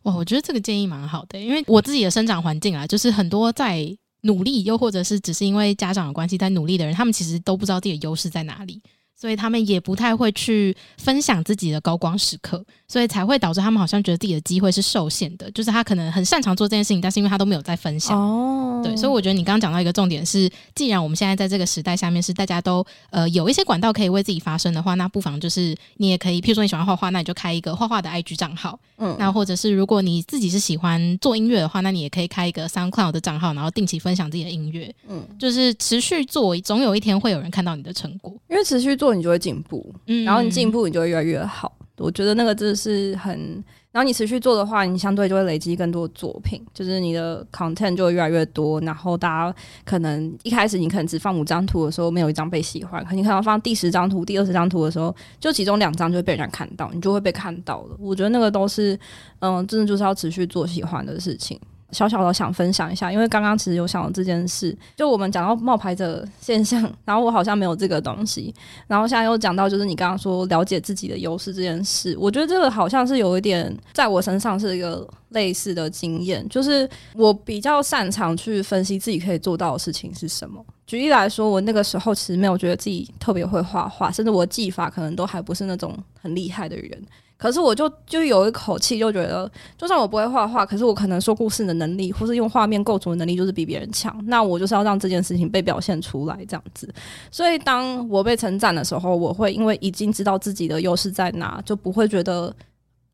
S1: 哇，我觉得这个建议蛮好的，因为我自己的生长环境啊，就是很多在。努力，又或者是只是因为家长的关系在努力的人，他们其实都不知道自己的优势在哪里。所以他们也不太会去分享自己的高光时刻，所以才会导致他们好像觉得自己的机会是受限的。就是他可能很擅长做这件事情，但是因为他都没有在分享。哦，对，所以我觉得你刚刚讲到一个重点是，既然我们现在在这个时代下面是大家都呃有一些管道可以为自己发声的话，那不妨就是你也可以，譬如说你喜欢画画，那你就开一个画画的 IG 账号。嗯，那或者是如果你自己是喜欢做音乐的话，那你也可以开一个 SoundCloud 的账号，然后定期分享自己的音乐。嗯，就是持续做，总有一天会有人看到你的成果，
S3: 因为持续做。做你就会进步，嗯，然后你进步，你就会越来越好。我觉得那个真的是很，然后你持续做的话，你相对就会累积更多作品，就是你的 content 就会越来越多。然后大家可能一开始你可能只放五张图的时候，没有一张被喜欢，可你可能放第十张图、第二十张图的时候，就其中两张就会被人家看到，你就会被看到了。我觉得那个都是，嗯，真的就是要持续做喜欢的事情。小小的想分享一下，因为刚刚其实有想到这件事，就我们讲到冒牌者现象，然后我好像没有这个东西，然后现在又讲到就是你刚刚说了解自己的优势这件事，我觉得这个好像是有一点在我身上是一个类似的经验，就是我比较擅长去分析自己可以做到的事情是什么。举例来说，我那个时候其实没有觉得自己特别会画画，甚至我技法可能都还不是那种很厉害的人。可是我就就有一口气，就觉得，就算我不会画画，可是我可能说故事的能力，或是用画面构图的能力，就是比别人强。那我就是要让这件事情被表现出来，这样子。所以当我被称赞的时候，我会因为已经知道自己的优势在哪，就不会觉得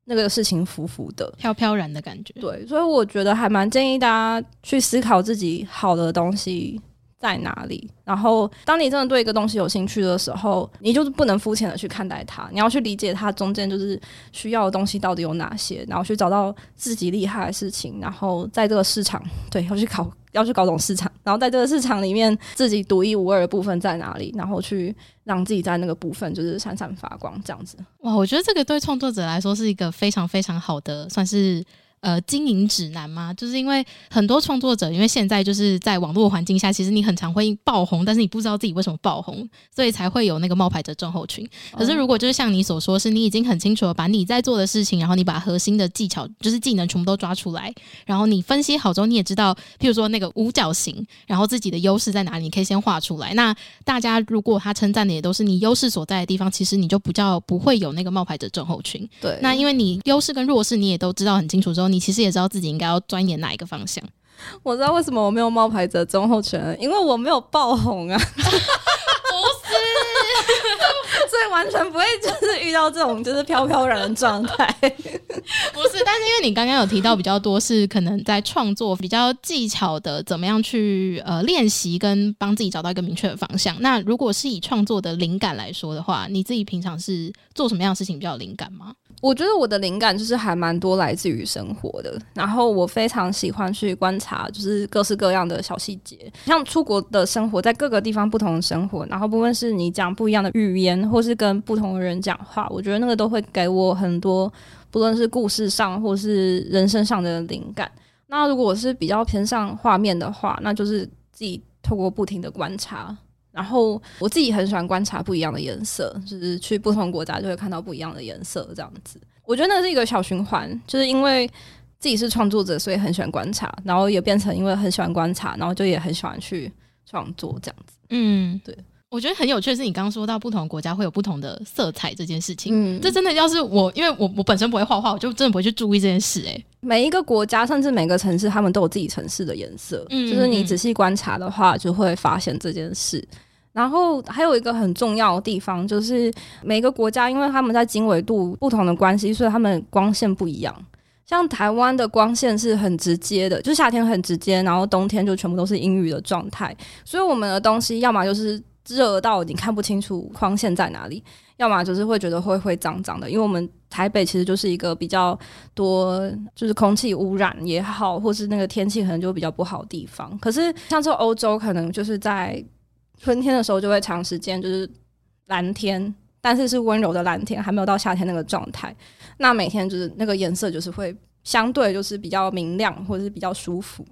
S3: 那个事情浮浮的、
S1: 飘飘然的感觉。
S3: 对，所以我觉得还蛮建议大家去思考自己好的东西在哪里？然后，当你真的对一个东西有兴趣的时候，你就是不能肤浅的去看待它，你要去理解它中间就是需要的东西到底有哪些，然后去找到自己厉害的事情，然后在这个市场，对，要去搞，要去搞懂市场，然后在这个市场里面自己独一无二的部分在哪里，然后去让自己在那个部分就是闪闪发光，这样子。
S1: 哇，我觉得这个对创作者来说是一个非常非常好的，算是。呃，经营指南吗？就是因为很多创作者，因为现在就是在网络环境下，其实你很常会爆红，但是你不知道自己为什么爆红，所以才会有那个冒牌者症候群。可是如果就是像你所说，是你已经很清楚的把你在做的事情，然后你把核心的技巧，就是技能全部都抓出来，然后你分析好之后，你也知道，譬如说那个五角形，然后自己的优势在哪里，你可以先画出来。那大家如果他称赞的也都是你优势所在的地方，其实你就比较不会有那个冒牌者症候群。
S3: 对，
S1: 那因为你优势跟弱势你也都知道很清楚之后，你其实也知道自己应该要钻研哪一个方向。
S3: 我知道为什么我没有冒牌者症候群，因为我没有爆红啊。不是，所以完全不会就是遇到这种就是飘飘然的状态。
S1: 不是，但是因为你刚刚有提到比较多是可能在创作比较技巧的，怎么样去呃练习跟帮自己找到一个明确的方向。那如果是以创作的灵感来说的话，你自己平常是做什么样的事情比较有灵感吗？
S3: 我觉得我的灵感就是还蛮多来自于生活的，然后我非常喜欢去观察，就是各式各样的小细节，像出国的生活，在各个地方不同的生活，然后不论是你讲不一样的语言，或是跟不同的人讲话，我觉得那个都会给我很多，不论是故事上或是人生上的灵感。那如果我是比较偏向画面的话，那就是自己透过不停的观察。然后我自己很喜欢观察不一样的颜色，就是去不同国家就会看到不一样的颜色，这样子。我觉得那是一个小循环，就是因为自己是创作者，所以很喜欢观察，然后也变成因为很喜欢观察，然后就也很喜欢去创作这样子。嗯，对。
S1: 我觉得很有趣的是，你刚刚说到不同国家会有不同的色彩这件事情，嗯，这真的要是我，因为我我本身不会画画，我就真的不会去注意这件事，欸。诶，
S3: 每一个国家甚至每个城市，他们都有自己城市的颜色，嗯，就是你仔细观察的话，就会发现这件事。然后还有一个很重要的地方，就是每个国家因为他们在经纬度不同的关系，所以他们光线不一样。像台湾的光线是很直接的，就夏天很直接，然后冬天就全部都是阴雨的状态。所以我们的东西要么就是热到你看不清楚光线在哪里，要么就是会觉得灰灰脏脏的。因为我们台北其实就是一个比较多就是空气污染也好，或是那个天气可能就比较不好的地方。可是像这欧洲，可能就是在春天的时候就会长时间就是蓝天，但是是温柔的蓝天，还没有到夏天那个状态。那每天就是那个颜色就是会相对就是比较明亮，或者是比较舒服。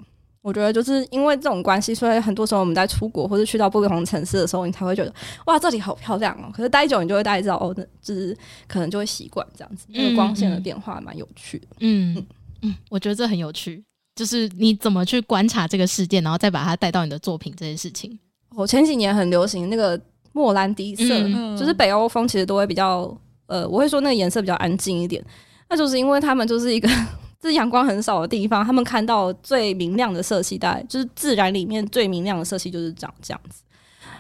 S3: 我觉得就是因为这种关系，所以很多时候我们在出国或者去到不同城市的时候，你才会觉得哇，这里好漂亮哦。可是待久，你就会大概知道哦，那就是可能就会习惯这样子。那个光线的变化蛮有趣的。
S1: 嗯嗯嗯，我觉得这很有趣，就是你怎么去观察这个事件，然后再把它带到你的作品这件事情。
S3: 我前几年很流行那个莫兰迪色，嗯、就是北欧风，其实都会比较呃，我会说那个颜色比较安静一点。那就是因为他们就是一个这阳光很少的地方，他们看到最明亮的色系，大概就是自然里面最明亮的色系就是长这样子。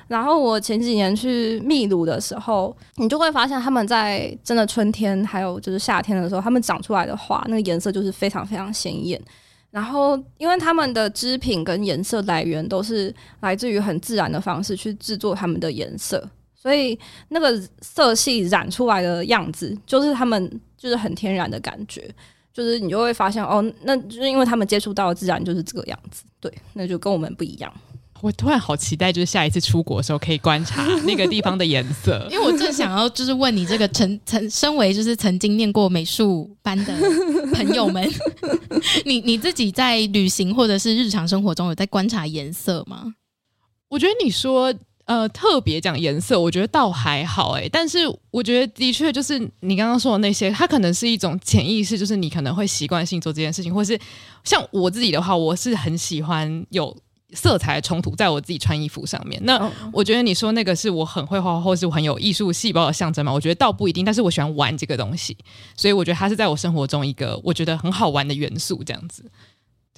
S3: 然后我前几年去秘鲁的时候，你就会发现他们在真的春天还有就是夏天的时候，他们长出来的花，那个颜色就是非常非常鲜艳。然后，因为他们的织品跟颜色来源都是来自于很自然的方式去制作他们的颜色，所以那个色系染出来的样子，就是他们就是很天然的感觉，就是你就会发现哦，那就是因为他们接触到的自然就是这个样子，对，那就跟我们不一样。
S2: 我突然好期待，就是下一次出国的时候可以观察 那个地方的颜色，
S1: 因为我正想要就是问你这个曾曾身为就是曾经念过美术班的朋友们，你你自己在旅行或者是日常生活中有在观察颜色吗？
S2: 我觉得你说呃特别讲颜色，我觉得倒还好哎、欸，但是我觉得的确就是你刚刚说的那些，它可能是一种潜意识，就是你可能会习惯性做这件事情，或是像我自己的话，我是很喜欢有。色彩冲突在我自己穿衣服上面，那我觉得你说那个是我很会画画，或是我很有艺术细胞的象征嘛？我觉得倒不一定，但是我喜欢玩这个东西，所以我觉得它是在我生活中一个我觉得很好玩的元素，这样子。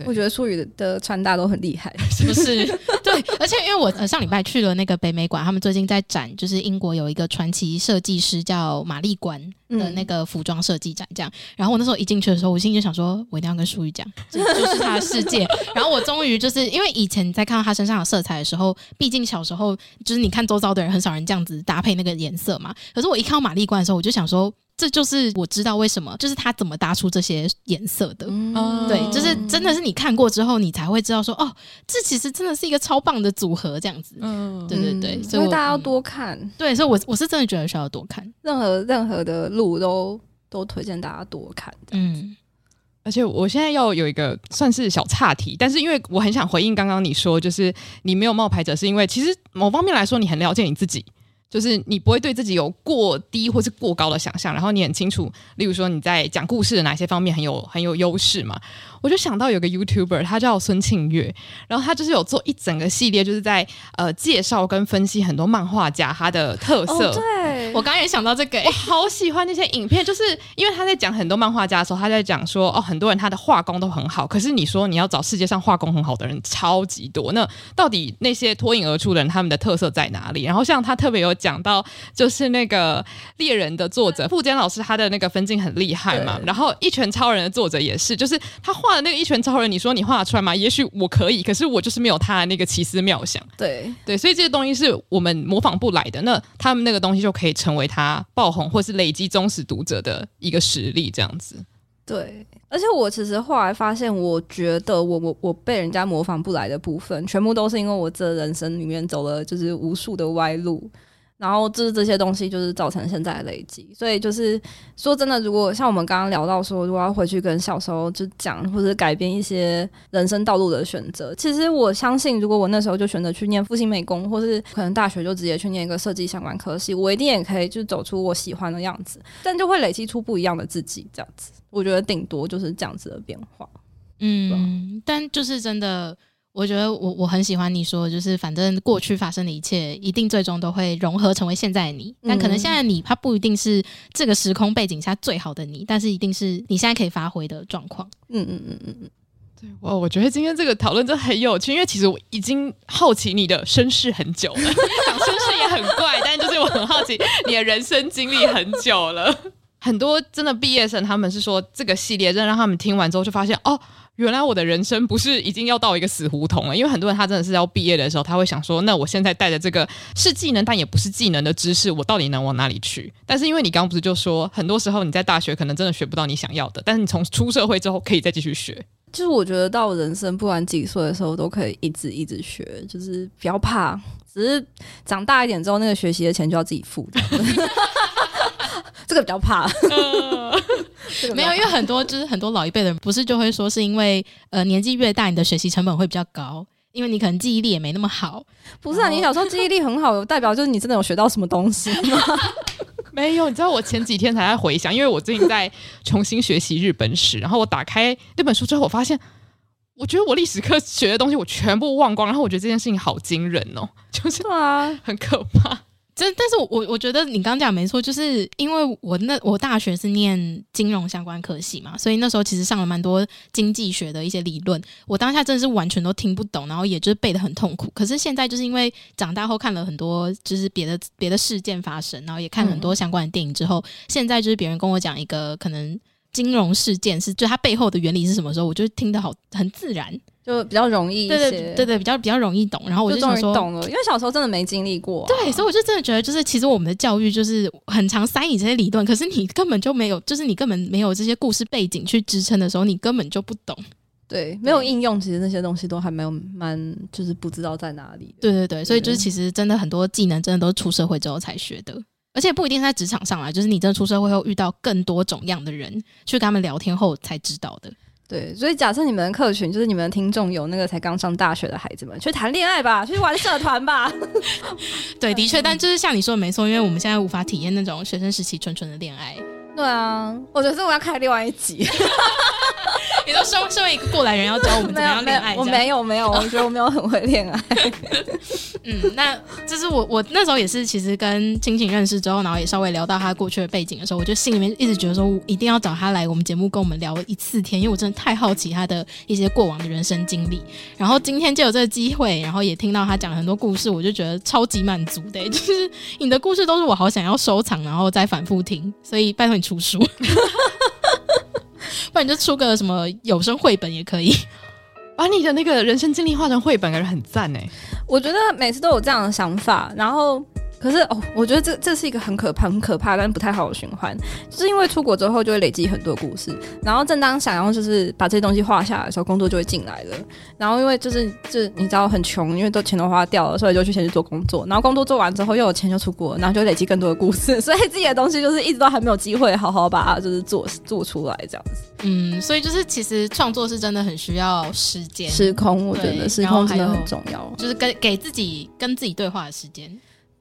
S3: 我觉得淑宇的穿搭都很厉害，
S1: 是不是？对，而且因为我呃上礼拜去了那个北美馆，他们最近在展，就是英国有一个传奇设计师叫玛丽关的那个服装设计展，这样。然后我那时候一进去的时候，我心里就想说，我一定要跟淑宇讲，这 就是他的世界。然后我终于就是因为以前在看到他身上有色彩的时候，毕竟小时候就是你看周遭的人很少人这样子搭配那个颜色嘛。可是我一看到玛丽关的时候，我就想说。这就是我知道为什么，就是他怎么搭出这些颜色的。嗯，对，就是真的是你看过之后，你才会知道说，哦，这其实真的是一个超棒的组合，这样子。嗯，对对对，
S3: 所以大家要多看。
S1: 对，所以我我是真的觉得需要多看，
S3: 任何任何的路都都推荐大家多看。嗯，
S2: 而且我现在要有一个算是小岔题，但是因为我很想回应刚刚你说，就是你没有冒牌者，是因为其实某方面来说，你很了解你自己。就是你不会对自己有过低或是过高的想象，然后你很清楚，例如说你在讲故事的哪些方面很有很有优势嘛。我就想到有个 YouTuber，他叫孙庆月，然后他就是有做一整个系列，就是在呃介绍跟分析很多漫画家他的特色。
S3: 对，
S1: 我刚刚也想到这个，
S2: 我好喜欢那些影片，就是因为他在讲很多漫画家的时候，他在讲说哦，很多人他的画工都很好，可是你说你要找世界上画工很好的人超级多，那到底那些脱颖而出的人他们的特色在哪里？然后像他特别有讲到，就是那个猎人的作者富坚老师，他的那个分镜很厉害嘛，然后一拳超人的作者也是，就是他画的。那个一拳超人，你说你画得出来吗？也许我可以，可是我就是没有他的那个奇思妙想。
S3: 对
S2: 对，所以这些东西是我们模仿不来的。那他们那个东西就可以成为他爆红或是累积忠实读者的一个实力，这样子。
S3: 对，而且我其实后来发现，我觉得我我我被人家模仿不来的部分，全部都是因为我这人生里面走了就是无数的歪路。然后就是这些东西，就是造成现在的累积。所以就是说真的，如果像我们刚刚聊到说，如果要回去跟小时候就讲，或者改变一些人生道路的选择，其实我相信，如果我那时候就选择去念复兴美工，或是可能大学就直接去念一个设计相关科系，我一定也可以就走出我喜欢的样子，但就会累积出不一样的自己。这样子，我觉得顶多就是这样子的变化。
S1: 嗯，但就是真的。我觉得我我很喜欢你说，就是反正过去发生的一切，一定最终都会融合成为现在的你。但可能现在的你，它不一定是这个时空背景下最好的你，但是一定是你现在可以发挥的状况。
S3: 嗯嗯嗯嗯嗯，
S2: 对，哇，我觉得今天这个讨论真的很有趣，因为其实我已经好奇你的身世很久了，讲身世也很怪，但就是我很好奇你的人生经历很久了。很多真的毕业生他们是说，这个系列真的让他们听完之后就发现，哦，原来我的人生不是已经要到一个死胡同了。因为很多人他真的是要毕业的时候，他会想说，那我现在带着这个是技能但也不是技能的知识，我到底能往哪里去？但是因为你刚刚不是就说，很多时候你在大学可能真的学不到你想要的，但是你从出社会之后可以再继续学。
S3: 就是我觉得到人生不管几岁的时候都可以一直一直学，就是不要怕，只是长大一点之后那个学习的钱就要自己付。这个比较怕，呃、
S1: 没有，因为很多就是很多老一辈的人不是就会说是因为呃年纪越大你的学习成本会比较高，因为你可能记忆力也没那么好。
S3: 不是啊，你小时候记忆力很好，代表就是你真的有学到什么东西吗？
S2: 没有，你知道我前几天才在回想，因为我最近在重新学习日本史，然后我打开那本书之后，我发现，我觉得我历史课学的东西我全部忘光，然后我觉得这件事情好惊人哦，就是啊，很可怕。
S1: 但但是我，我我觉得你刚刚讲没错，就是因为我那我大学是念金融相关科系嘛，所以那时候其实上了蛮多经济学的一些理论，我当下真的是完全都听不懂，然后也就是背的很痛苦。可是现在就是因为长大后看了很多就是别的别的事件发生，然后也看很多相关的电影之后，嗯、现在就是别人跟我讲一个可能金融事件是就它背后的原理是什么时候，我就听得好很自然。
S3: 就比较容易一些，
S1: 对对对对，比较比较容易懂。然后我就想说，
S3: 懂了，因为小时候真的没经历过、啊。
S1: 对，所以我就真的觉得，就是其实我们的教育就是很常塞你这些理论，可是你根本就没有，就是你根本没有这些故事背景去支撑的时候，你根本就不懂。
S3: 对，没有应用，其实那些东西都还没有蛮，就是不知道在哪里。
S1: 对对对，所以就是其实真的很多技能，真的都是出社会之后才学的，而且不一定在职场上来，就是你真的出社会后遇到更多种样的人，去跟他们聊天后才知道的。
S3: 对，所以假设你们的客群就是你们的听众有那个才刚上大学的孩子们，去谈恋爱吧，去玩社团吧。
S1: 对，的确，但就是像你说的没错，因为我们现在无法体验那种学生时期纯纯的恋爱。
S3: 对啊，我觉得这我要开另外一集。
S1: 你都身身为一个过来人，要教我们怎么样 恋爱？
S3: 我没有没有，我觉得我没有很会恋爱。
S1: 嗯，那就是我我那时候也是，其实跟青青认识之后，然后也稍微聊到他过去的背景的时候，我就心里面一直觉得说，我一定要找他来我们节目跟我们聊一次天，因为我真的太好奇他的一些过往的人生经历。然后今天就有这个机会，然后也听到他讲很多故事，我就觉得超级满足的。就是你的故事都是我好想要收藏，然后再反复听，所以拜托你出书。不然你就出个什么有声绘本也可以，
S2: 把你的那个人生经历画成绘本，感觉很赞哎！
S3: 我觉得每次都有这样的想法，然后。可是哦，我觉得这这是一个很可怕、很可怕，但是不太好的循环，就是因为出国之后就会累积很多故事，然后正当想要就是把这些东西画下来的时候，工作就会进来了。然后因为就是就你知道很穷，因为都钱都花掉了，所以就去先去做工作。然后工作做完之后又有钱就出国，然后就累积更多的故事，所以自己的东西就是一直都还没有机会好好把它就是做做出来这样子。
S1: 嗯，所以就是其实创作是真的很需要时间、
S3: 时空，我觉得时空真的很重要，
S1: 就是跟给自己跟自己对话的时间。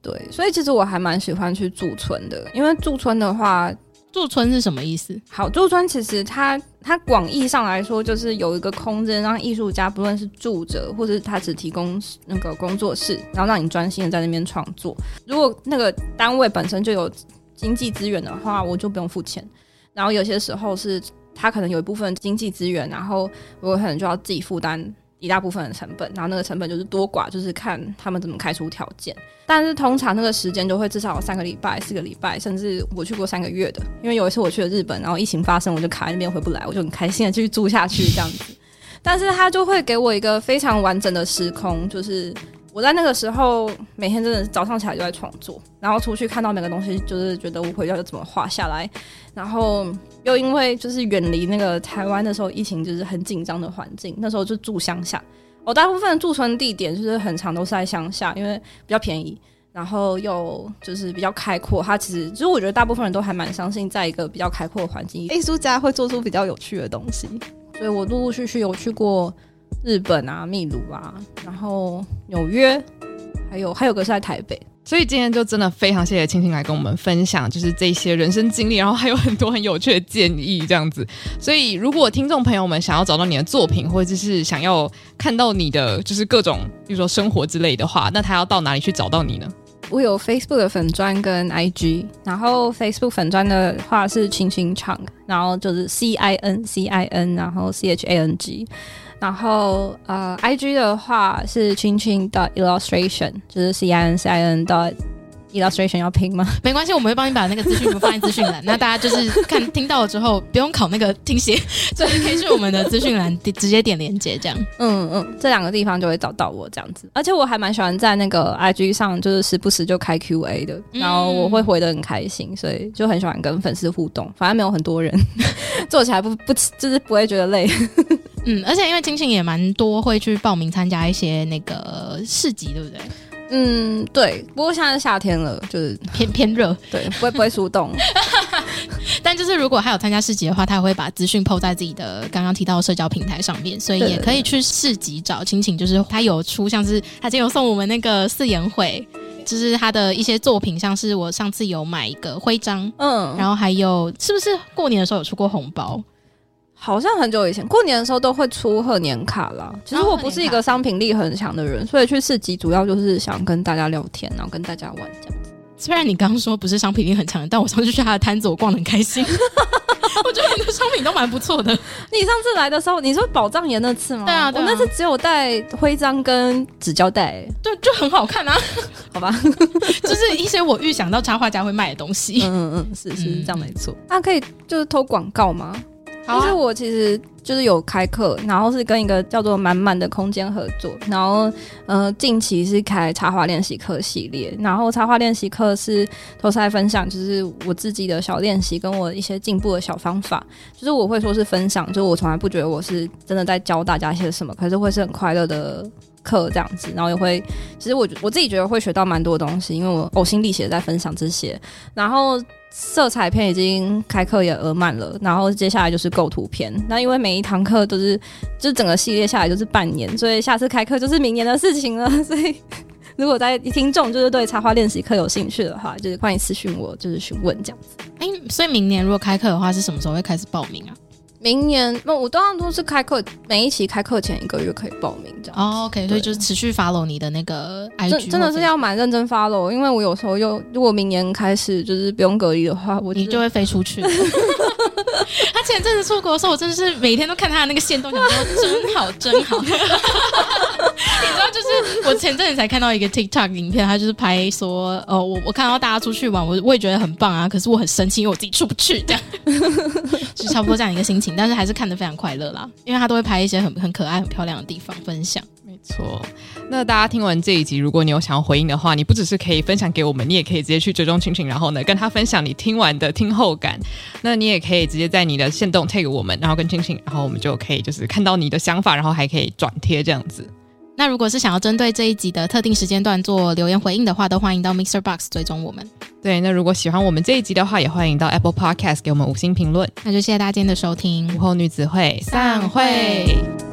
S3: 对，所以其实我还蛮喜欢去驻村的，因为驻村的话，
S1: 驻村是什么意思？
S3: 好，驻村其实它它广义上来说，就是有一个空间让艺术家不论是住着，或者是他只提供那个工作室，然后让你专心的在那边创作。如果那个单位本身就有经济资源的话，我就不用付钱。然后有些时候是他可能有一部分经济资源，然后我可能就要自己负担。一大部分的成本，然后那个成本就是多寡，就是看他们怎么开出条件。但是通常那个时间就会至少有三个礼拜、四个礼拜，甚至我去过三个月的。因为有一次我去了日本，然后疫情发生，我就卡在那边回不来，我就很开心的继续住下去这样子。但是他就会给我一个非常完整的时空，就是。我在那个时候每天真的早上起来就在创作，然后出去看到每个东西，就是觉得我回家就怎么画下来，然后又因为就是远离那个台湾的时候疫情就是很紧张的环境，那时候就住乡下。我大部分的驻村地点就是很长都是在乡下，因为比较便宜，然后又就是比较开阔。它其实其实我觉得大部分人都还蛮相信，在一个比较开阔的环境，艺术家会做出比较有趣的东西。所以我陆陆续续有去过。日本啊，秘鲁啊，然后纽约，还有还有个是在台北，
S2: 所以今天就真的非常谢谢青青来跟我们分享，就是这些人生经历，然后还有很多很有趣的建议这样子。所以如果听众朋友们想要找到你的作品，或者是想要看到你的就是各种，比如说生活之类的话，那他要到哪里去找到你呢？
S3: 我有 Facebook 的粉钻跟 IG，然后 Facebook 粉钻的话是青青 Chang，然后就是 C I N C I N，然后 C H A N G，然后呃 IG 的话是青青的 illustration，就是 C I N C I N 的 illustration 要拼吗？
S1: 没关系，我们会帮你把那个资讯放在资讯栏。那大家就是看听到了之后，不用考那个听写，所以可以去我们的资讯栏直接点连接这样。
S3: 嗯嗯，这两个地方就会找到我这样子。而且我还蛮喜欢在那个 IG 上，就是时不时就开 QA 的，然后我会回的很开心，所以就很喜欢跟粉丝互动。反正没有很多人，做起来不不就是不会觉得累。
S1: 嗯，而且因为青青也蛮多会去报名参加一些那个市集，对不对？
S3: 嗯，对。不过现在是夏天了，就是
S1: 偏偏热，
S3: 对，不会不会速冻。
S1: 但就是如果他有参加市集的话，他也会把资讯 PO 在自己的刚刚提到的社交平台上面，所以也可以去市集找青青。就是他有出像是他今天有送我们那个四言会，就是他的一些作品，像是我上次有买一个徽章，嗯，然后还有是不是过年的时候有出过红包？
S3: 好像很久以前过年的时候都会出贺年卡啦。其实我不是一个商品力很强的人，所以去市集主要就是想跟大家聊天，然后跟大家玩这样子。
S1: 虽然你刚刚说不是商品力很强的，但我上次去他的摊子，我逛得很开心。我觉得你的商品都蛮不错的。
S3: 你上次来的时候，你说宝藏岩那次吗？
S1: 对啊，
S3: 我那次只有带徽章跟纸胶带，
S1: 对，就很好看啊。
S3: 好吧，
S1: 就是一些我预想到插画家会卖的东西。
S3: 嗯嗯嗯，是是这样没错。那、啊、可以就是偷广告吗？就是我其实就是有开课，然后是跟一个叫做满满的空间合作，然后呃近期是开插画练习课系列，然后插画练习课是都是在分享，就是我自己的小练习跟我一些进步的小方法，就是我会说是分享，就我从来不觉得我是真的在教大家一些什么，可是会是很快乐的课这样子，然后也会其实我我自己觉得会学到蛮多东西，因为我呕心沥血在分享这些，然后。色彩片已经开课也额满了，然后接下来就是构图片。那因为每一堂课都是，就整个系列下来就是半年，所以下次开课就是明年的事情了。所以如果在听众就是对插画练习课有兴趣的话，就是欢迎私讯我，就是询问这样子。
S1: 哎、所以明年如果开课的话，是什么时候会开始报名啊？
S3: 明年那我当然都是开课，每一期开课前一个月可以报名这样。
S1: 哦，OK，所以就是持续 follow 你的那个 IG，
S3: 真真的是要蛮认真 follow，因为我有时候又如果明年开始就是不用隔离的话，我
S1: 你就会飞出去。他前阵子出国的时候，我真的是每天都看他的那个线动，想说真好真好。就是我前阵子才看到一个 TikTok 影片，他就是拍说，哦，我我看到大家出去玩，我我也觉得很棒啊，可是我很生气，因为我自己出不去，这样，是差不多这样一个心情。但是还是看得非常快乐啦，因为他都会拍一些很很可爱、很漂亮的地方分享。
S2: 没错，那大家听完这一集，如果你有想要回应的话，你不只是可以分享给我们，你也可以直接去追踪青青，然后呢跟他分享你听完的听后感。那你也可以直接在你的限动 take 我们，然后跟青青，然后我们就可以就是看到你的想法，然后还可以转贴这样子。
S1: 那如果是想要针对这一集的特定时间段做留言回应的话，都欢迎到 Mixer Box 追踪我们。
S2: 对，那如果喜欢我们这一集的话，也欢迎到 Apple Podcast 给我们五星评论。
S1: 那就谢谢大家今天的收听，
S2: 午后女子会散会。